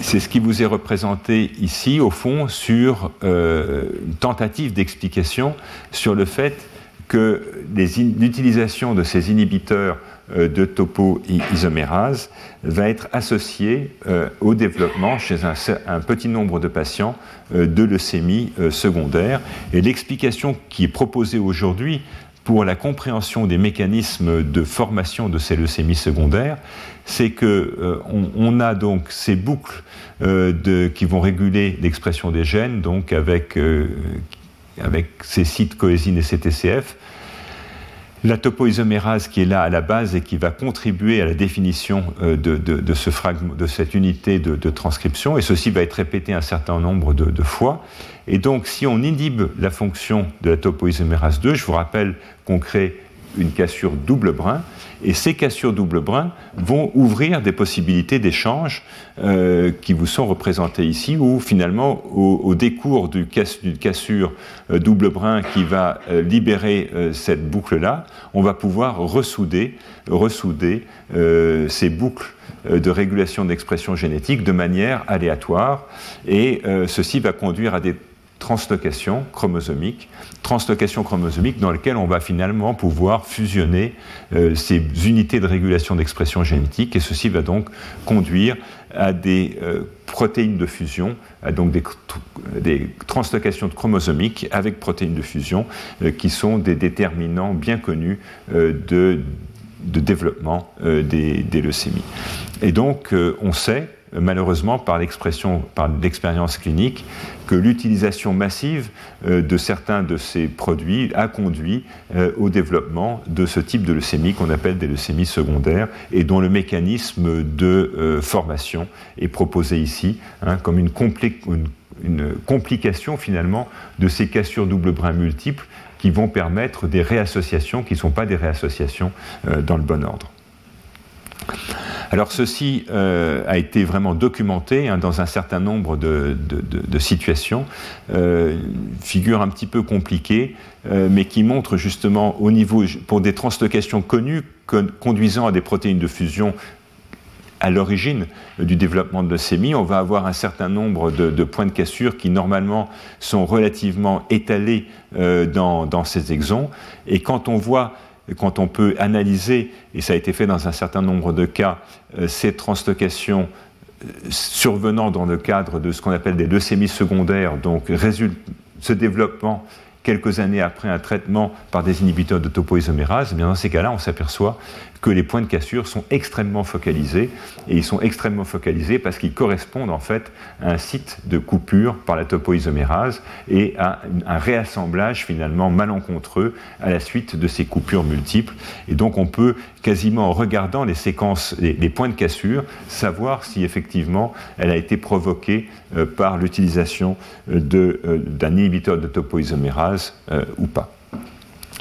c'est ce qui vous est représenté ici, au fond, sur euh, une tentative d'explication sur le fait que l'utilisation de ces inhibiteurs de topoisomérase va être associée euh, au développement chez un, petit nombre de patients euh, de leucémie secondaire. Et l'explication qui est proposée aujourd'hui pour la compréhension des mécanismes de formation de ces leucémies secondaires, c'est que on, a donc ces boucles qui vont réguler l'expression des gènes, donc avec, avec ces sites coésine et CTCF, la topoisomérase qui est là à la base et qui va contribuer à la définition euh, de, ce fragment, de cette unité de, transcription, et ceci va être répété un certain nombre de, fois. Et donc, si on inhibe la fonction de la topoisomérase 2, je vous rappelle qu'on crée une cassure double brin, et ces cassures double brin vont ouvrir des possibilités d'échange euh, qui vous sont représentées ici, où finalement, au, décours d'une cassure euh, double brin qui va euh, libérer cette boucle-là, on va pouvoir ressouder, ressouder ces boucles de régulation d'expression génétique de manière aléatoire, et ceci va conduire à des translocation chromosomique, translocation chromosomique dans lequel on va finalement pouvoir fusionner euh, ces unités de régulation d'expression génétique et ceci va donc conduire à des euh, protéines de fusion, à donc des, translocations chromosomiques avec protéines de fusion euh, qui sont des déterminants bien connus de, de, développement des, des, leucémies. Et donc on sait malheureusement par l'expression, par l'expérience clinique, que l'utilisation massive euh, de certains de ces produits a conduit euh, au développement de ce type de leucémie qu'on appelle des leucémies secondaires et dont le mécanisme de euh, formation est proposé ici hein, comme une, une, complication finalement de ces cassures double brin multiples qui vont permettre des réassociations qui ne sont pas des réassociations dans le bon ordre. Alors ceci euh, a été vraiment documenté hein, dans un certain nombre de, situations, euh, figure un petit peu compliquée, euh, mais qui montre justement au niveau, pour des translocations connues, conduisant à des protéines de fusion à l'origine du développement de leucémie, on va avoir un certain nombre de, points de cassure qui normalement sont relativement étalés dans, dans, ces exons. Et quand on voit quand on peut analyser, et ça a été fait dans un certain nombre de cas, euh, ces translocations euh, survenant dans le cadre de ce qu'on appelle des leucémies secondaires, donc ce développement quelques années après un traitement par des inhibiteurs de topoisomérase, eh bien dans ces cas-là, on s'aperçoit que les points de cassure sont extrêmement focalisés, et ils sont extrêmement focalisés parce qu'ils correspondent en fait à un site de coupure par la topoisomérase et à un réassemblage finalement malencontreux à la suite de ces coupures multiples. Et donc on peut quasiment en regardant les séquences, les, points de cassure, savoir si effectivement elle a été provoquée euh, par l'utilisation euh, euh, d'un inhibiteur de topoisomérase ou pas.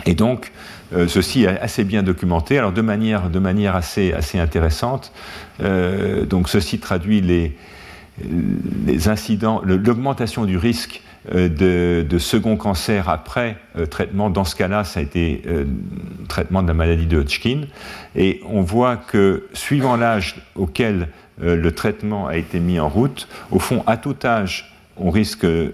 Et donc, euh, ceci est assez bien documenté, alors de manière, de manière assez, assez intéressante. Euh, donc ceci traduit les, les incidents, l'augmentation du risque euh, de, de, second cancer après traitement. Dans ce cas-là, ça a été traitement de la maladie de Hodgkin. Et on voit que suivant l'âge auquel le traitement a été mis en route, au fond, à tout âge, on risque, euh,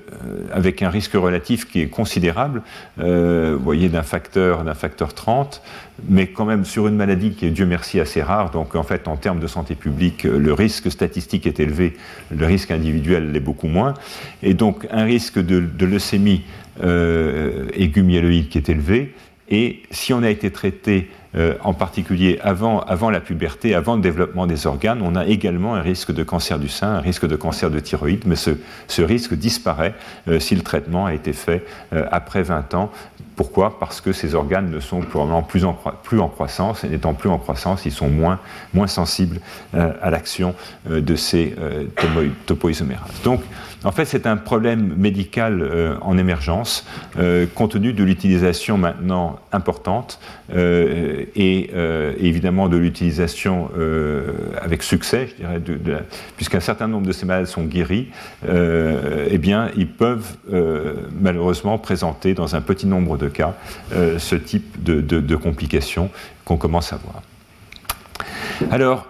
avec un risque relatif qui est considérable, euh, vous voyez, d'un facteur, d'un facteur 30, mais quand même sur une maladie qui est, Dieu merci, assez rare. Donc, en fait, en termes de santé publique, le risque statistique est élevé, le risque individuel l'est beaucoup moins. Et donc, un risque de, leucémie euh, aiguë myéloïde qui est élevé. Et si on a été traité euh, en particulier avant, la puberté, avant le développement des organes, on a également un risque de cancer du sein, un risque de cancer de thyroïde, mais ce, risque disparaît euh, si le traitement a été fait euh, après 20 ans. Pourquoi? Parce que ces organes ne sont probablement plus en, croissance, et n'étant plus en croissance, ils sont moins, sensibles à l'action de ces topoisomérases. Donc, en fait, c'est un problème médical euh, en émergence, euh, compte tenu de l'utilisation maintenant importante euh, et évidemment de l'utilisation avec succès, je dirais, puisqu'un certain nombre de ces malades sont guéris, eh bien, ils peuvent malheureusement présenter dans un petit nombre de cas ce type de, de complications qu'on commence à voir. Alors,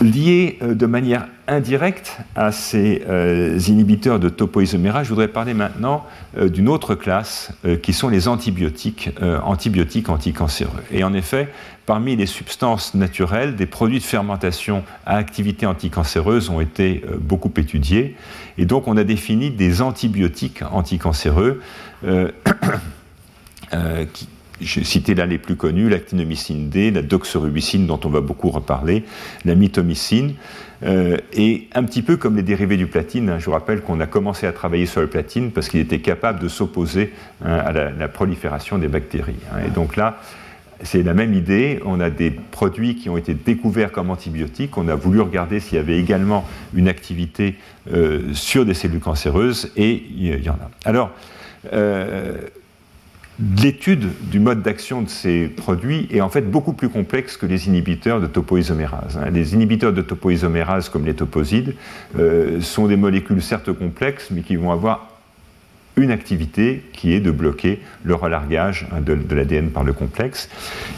lié de manière indirecte à ces euh, inhibiteurs de topoisomérase, je voudrais parler maintenant euh, d'une autre classe euh, qui sont les antibiotiques, antibiotiques anticancéreux. Et en effet, parmi les substances naturelles, des produits de fermentation à activité anticancéreuse ont été beaucoup étudiés. Et donc, on a défini des antibiotiques anticancéreux qui, j'ai cité là les plus connus, l'actinomycine D, la doxorubicine dont on va beaucoup reparler, la mitomycine, euh, et un petit peu comme les dérivés du platine. Hein, je vous rappelle qu'on a commencé à travailler sur le platine parce qu'il était capable de s'opposer hein, à la, prolifération des bactéries. Hein. et donc là, c'est la même idée. On a des produits qui ont été découverts comme antibiotiques. On a voulu regarder s'il y avait également une activité euh, sur des cellules cancéreuses, et il y en a. Alors, euh, L'étude du mode d'action de ces produits est en fait beaucoup plus complexe que les inhibiteurs de topoisomérase. Hein. Les inhibiteurs de topoisomérase, comme les toposides, euh, sont des molécules certes complexes, mais qui vont avoir une activité qui est de bloquer le relargage de, l'ADN par le complexe.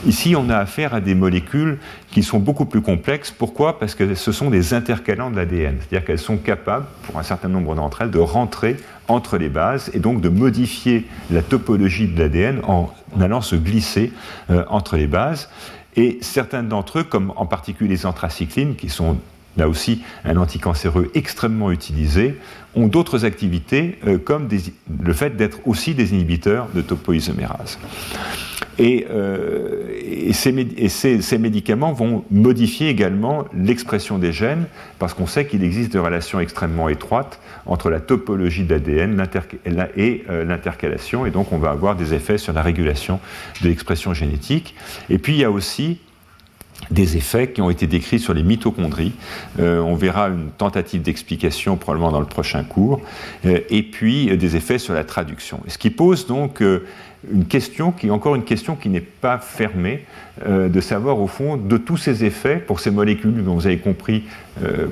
Ici, on a affaire à des molécules qui sont beaucoup plus complexes. Pourquoi? Parce que ce sont des intercalants de l'ADN, c'est-à-dire qu'elles sont capables, pour un certain nombre d'entre elles, de rentrer entre les bases et donc de modifier la topologie de l'ADN en allant se glisser euh, entre les bases. Et certains d'entre eux, comme en particulier les anthracyclines, qui sont là aussi un anticancéreux extrêmement utilisé, ont d'autres activités euh, comme le fait d'être aussi des inhibiteurs de topoisomérase. Et, euh, ces, médicaments vont modifier également l'expression des gènes parce qu'on sait qu'il existe des relations extrêmement étroites entre la topologie d'ADN et euh, l'intercalation et donc on va avoir des effets sur la régulation de l'expression génétique. Et puis il y a aussi des effets qui ont été décrits sur les mitochondries. Euh, on verra une tentative d'explication probablement dans le prochain cours, euh, et puis euh, des effets sur la traduction. Ce qui pose donc une question qui est encore une question qui n'est pas fermée, de savoir au fond de tous ces effets pour ces molécules dont vous avez compris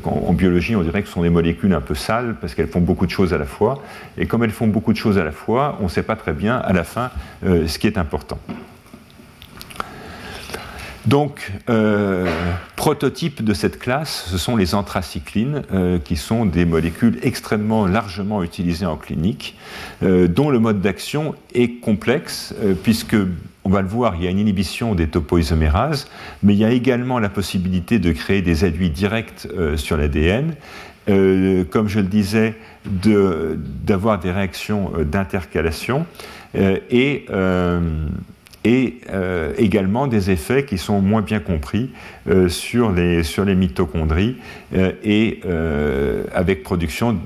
qu'en biologie on dirait que ce sont des molécules un peu sales parce qu'elles font beaucoup de choses à la fois, et comme elles font beaucoup de choses à la fois, on ne sait pas très bien à la fin ce qui est important. Donc, euh, prototype de cette classe, ce sont les anthracyclines, euh, qui sont des molécules extrêmement largement utilisées en clinique, euh, dont le mode d'action est complexe, puisque, on va le voir, il y a une inhibition des topoisomérases, mais il y a également la possibilité de créer des aduits directs sur l'ADN. comme je le disais, d'avoir des réactions d'intercalation et et euh, également des effets qui sont moins bien compris euh, sur, les, mitochondries euh, et avec production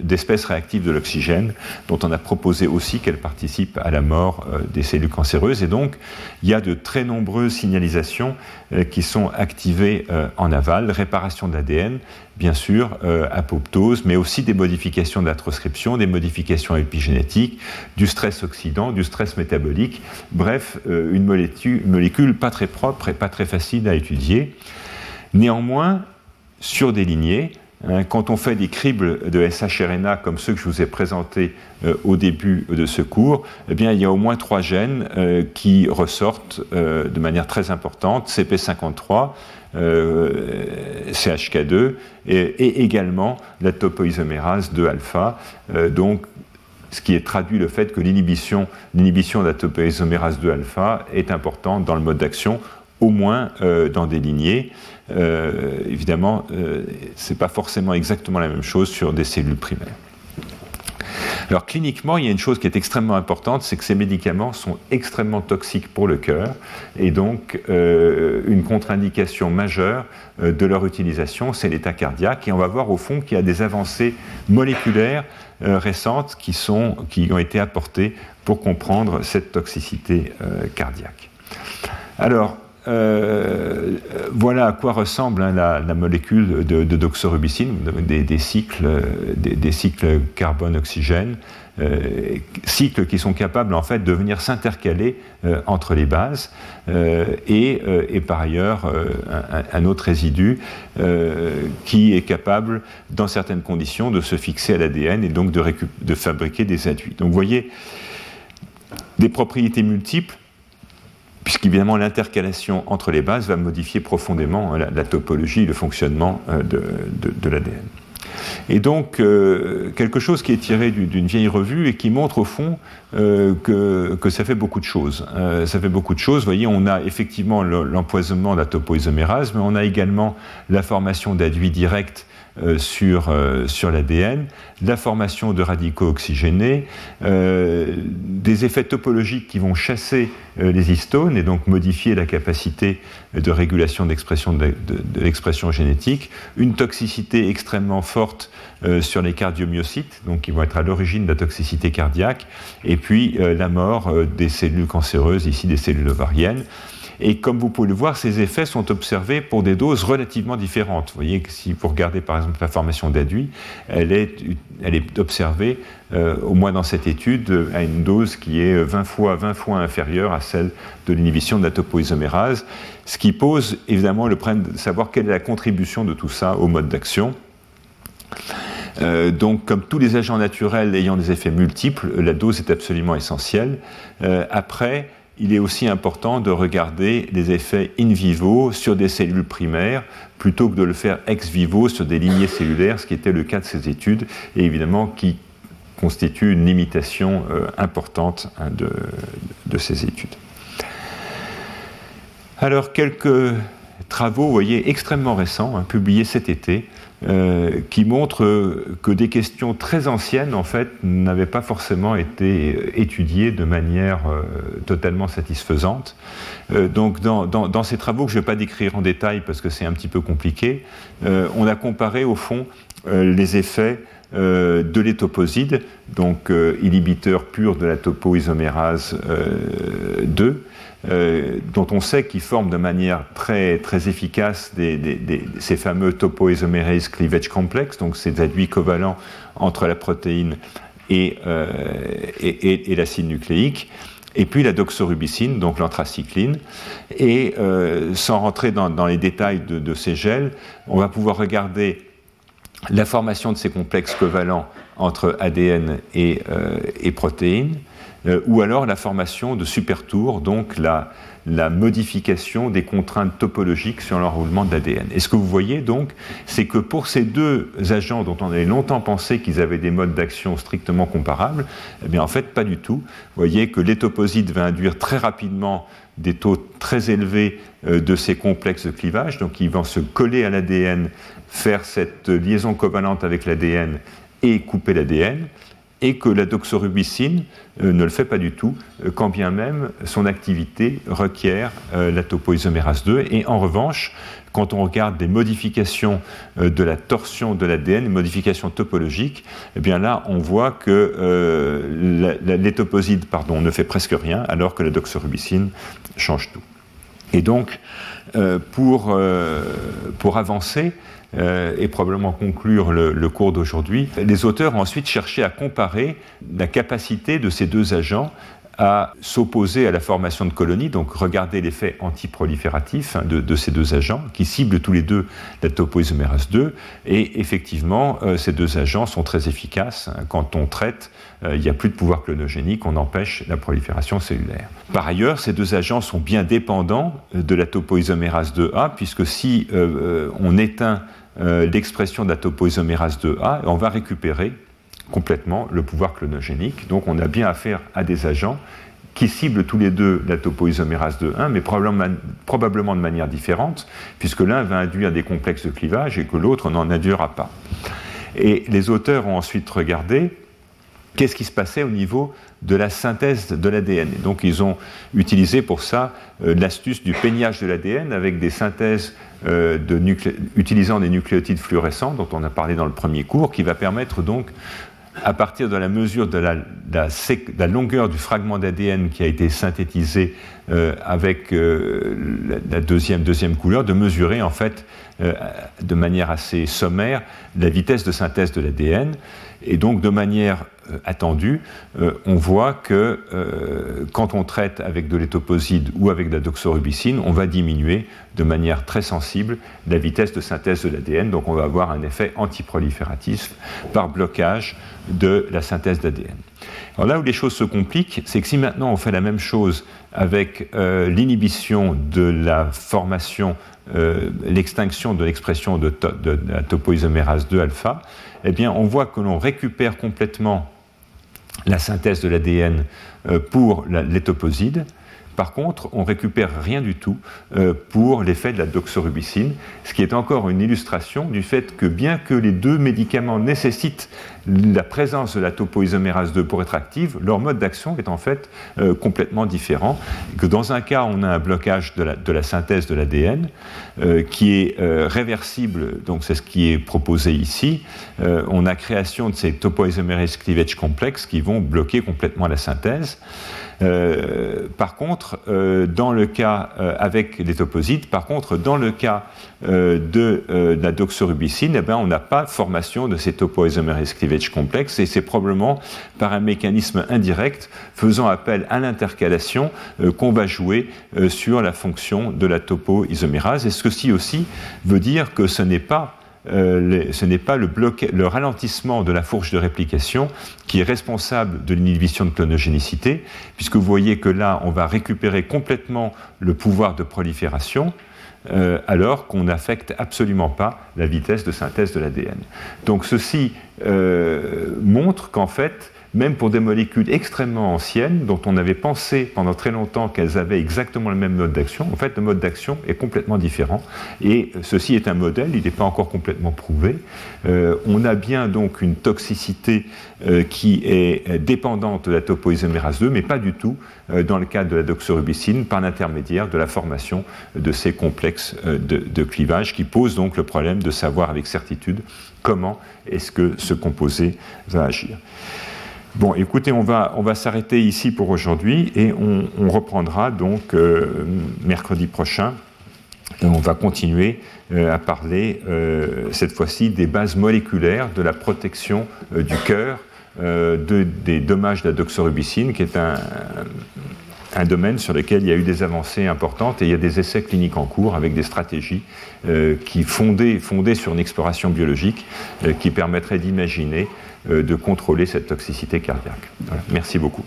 d'espèces réactives de l'oxygène, dont on a proposé aussi qu'elles participent à la mort des cellules cancéreuses. Et donc, il y a de très nombreuses signalisations qui sont activées en aval, réparation d'ADN, bien sûr, euh, apoptose, mais aussi des modifications de la transcription, des modifications épigénétiques, du stress oxydant, du stress métabolique, bref, euh, une, molécule, pas très propre et pas très facile à étudier. Néanmoins, sur des lignées, quand on fait des cribles de SHRNA comme ceux que je vous ai présentés euh, au début de ce cours, eh il y a au moins trois gènes qui ressortent de manière très importante, CP53, euh, CHK2 et, également la topoisomérase 2-alpha. Euh, donc, ce qui traduit le fait que l'inhibition, de la topoisomérase 2-alpha est importante dans le mode d'action, au moins euh, dans des lignées. Évidemment, ce n'est pas forcément exactement la même chose sur des cellules primaires. Alors cliniquement, il y a une chose qui est extrêmement importante, c'est que ces médicaments sont extrêmement toxiques pour le cœur et donc euh, une contre-indication majeure euh, de leur utilisation, c'est l'état cardiaque. Et on va voir au fond qu'il y a des avancées moléculaires euh, récentes qui, sont, qui ont été apportées pour comprendre cette toxicité cardiaque. Alors, euh, voilà à quoi ressemble hein, la, molécule de, doxorubicine, des, cycles, des, cycles carbone-oxygène, euh, cycles qui sont capables en fait de venir s'intercaler euh, entre les bases, et, par ailleurs un, autre résidu qui est capable, dans certaines conditions, de se fixer à l'ADN et donc de, fabriquer des aduits. Donc vous voyez des propriétés multiples puisqu'évidemment l'intercalation entre les bases va modifier profondément hein, la, topologie, le fonctionnement euh, de, l'ADN. Et donc, euh, quelque chose qui est tiré d'une vieille revue et qui montre au fond euh, que, ça fait beaucoup de choses. ça fait beaucoup de choses. Vous voyez, on a effectivement l'empoisonnement de la topoisomérase, mais on a également la formation d'aduits directs sur, euh, sur l'ADN, la formation de radicaux oxygénés, euh, des effets topologiques qui vont chasser les histones et donc modifier la capacité de régulation d'expression de, l'expression génétique, une toxicité extrêmement forte sur les cardiomyocytes, donc qui vont être à l'origine de la toxicité cardiaque, et puis la mort des cellules cancéreuses, ici des cellules ovariennes. Et comme vous pouvez le voir, ces effets sont observés pour des doses relativement différentes. Vous voyez que si vous regardez par exemple la formation d'aduit, elle est, observée, euh, au moins dans cette étude, à une dose qui est 20 fois, 20 fois inférieure à celle de l'inhibition de la topoisomérase, ce qui pose évidemment le problème de savoir quelle est la contribution de tout ça au mode d'action. Euh, donc, comme tous les agents naturels ayant des effets multiples, la dose est absolument essentielle. Euh, après, il est aussi important de regarder les effets in vivo sur des cellules primaires plutôt que de le faire ex vivo sur des lignées cellulaires, ce qui était le cas de ces études et évidemment qui constitue une limitation euh, importante hein, de, ces études. Alors quelques travaux, vous voyez, extrêmement récents, hein, publiés cet été, euh, qui montre que des questions très anciennes, en fait, n'avaient pas forcément été étudiées de manière euh, totalement satisfaisante. Euh, donc, dans, ces travaux que je ne vais pas décrire en détail parce que c'est un petit peu compliqué, on a comparé au fond les effets de l'étoposide, donc inhibiteur pur de la topoisomérase 2, dont on sait qu'ils forment de manière très, très efficace ces fameux topoisomerase cleavage complex, donc ces aduits covalents entre la protéine et, et, et l'acide nucléique. Et puis la doxorubicine, donc l'anthracycline. Et euh, sans rentrer dans, les détails de, ces gels, on va pouvoir regarder la formation de ces complexes covalents entre ADN et, euh, protéines, euh, ou alors la formation de supertours, donc la, la modification des contraintes topologiques sur l'enroulement de l'ADN. Et ce que vous voyez donc, c'est que pour ces deux agents dont on avait longtemps pensé qu'ils avaient des modes d'action strictement comparables, eh bien en fait pas du tout. Vous voyez que l'étoposite va induire très rapidement des taux très élevés euh, de ces complexes de clivage, donc ils vont se coller à l'ADN, faire cette liaison covalente avec l'ADN et couper l'ADN et que la doxorubicine euh, ne le fait pas du tout, euh, quand bien même son activité requiert euh, la topoisomérase 2. Et en revanche, quand on regarde des modifications de la torsion de l'ADN, modifications topologiques, eh bien là, on voit que l'étoposide pardon, ne fait presque rien, alors que la doxorubicine change tout. Et donc, pour, pour avancer, euh, et probablement conclure le, cours d'aujourd'hui, les auteurs ont ensuite cherché à comparer la capacité de ces deux agents à s'opposer à la formation de colonies, donc regarder l'effet antiprolifératif hein, de, ces deux agents qui ciblent tous les deux la topoisomérase 2. Et effectivement, euh, ces deux agents sont très efficaces. Hein. Quand on traite, euh, il n'y a plus de pouvoir clonogénique, on empêche la prolifération cellulaire. Par ailleurs, ces deux agents sont bien dépendants de la topoisomérase 2A, puisque si on éteint euh, l'expression de la topoisomérase 2A, on va récupérer complètement le pouvoir clonogénique. Donc on a bien affaire à des agents qui ciblent tous les deux la topoisomérase 2.1, mais probablement, de manière différente, puisque l'un va induire des complexes de clivage et que l'autre n'en induira pas. Et les auteurs ont ensuite regardé qu'est-ce qui se passait au niveau de la synthèse de l'ADN. Donc ils ont utilisé pour ça euh, l'astuce du peignage de l'ADN avec des synthèses euh, utilisant des nucléotides fluorescents dont on a parlé dans le premier cours, qui va permettre donc à partir de la mesure de la, longueur du fragment d'ADN qui a été synthétisé euh, avec la, deuxième, deuxième couleur, de mesurer en fait de manière assez sommaire la vitesse de synthèse de l'ADN. Et donc de manière euh, attendu, euh, on voit que euh, quand on traite avec de l'étoposide ou avec de la doxorubicine, on va diminuer de manière très sensible la vitesse de synthèse de l'ADN. Donc on va avoir un effet antiprolifératif par blocage de la synthèse d'ADN. Alors là où les choses se compliquent, c'est que si maintenant on fait la même chose avec l'inhibition de la formation, l'extinction de l'expression de, la topoisomérase 2 alpha, eh bien on voit que l'on récupère complètement la synthèse de l'ADN euh, pour l'étoposide. Par contre, on récupère rien du tout euh, pour l'effet de la doxorubicine, ce qui est encore une illustration du fait que bien que les deux médicaments nécessitent la présence de la topoisomérase 2 pour être active, leur mode d'action est en fait euh, complètement différent. Que dans un cas, on a un blocage de la, synthèse de l'ADN euh, qui est réversible, donc c'est ce qui est proposé ici. on a création de ces topoisomerase cleavage complexes qui vont bloquer complètement la synthèse. Euh, par contre, euh, dans le cas euh, avec les toposites, par contre, dans le cas de, la doxorubicine, eh ben, on n'a pas formation de ces topoisomerase cleavage complexes et c'est probablement par un mécanisme indirect faisant appel à l'intercalation qu'on va jouer sur la fonction de la topoisomérase. Et ceci aussi veut dire que ce n'est pas euh, ce n'est pas le, le, ralentissement de la fourche de réplication qui est responsable de l'inhibition de clonogénicité, puisque vous voyez que là, on va récupérer complètement le pouvoir de prolifération, euh, alors qu'on n'affecte absolument pas la vitesse de synthèse de l'ADN. Donc ceci euh, montre qu'en fait, même pour des molécules extrêmement anciennes, dont on avait pensé pendant très longtemps qu'elles avaient exactement le même mode d'action, en fait, le mode d'action est complètement différent. Et ceci est un modèle, il n'est pas encore complètement prouvé. Euh, on a bien donc une toxicité euh, qui est dépendante de la topoisomérase 2, mais pas du tout euh, dans le cas de la doxorubicine, par l'intermédiaire de la formation de ces complexes de, de clivage, qui pose donc le problème de savoir avec certitude comment est-ce que ce composé va agir. Bon, écoutez, on va, s'arrêter ici pour aujourd'hui et on, reprendra donc mercredi prochain. On va continuer à parler cette fois-ci des bases moléculaires de la protection du cœur de, des dommages de la doxorubicine, qui est un, domaine sur lequel il y a eu des avancées importantes et il y a des essais cliniques en cours avec des stratégies euh, qui fondées, fondées, sur une exploration biologique euh, qui permettraient d'imaginer euh, de contrôler cette toxicité cardiaque. Merci beaucoup.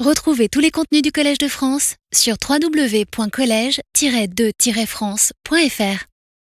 Retrouvez tous les contenus du Collège de France sur www.colège-2-france.fr.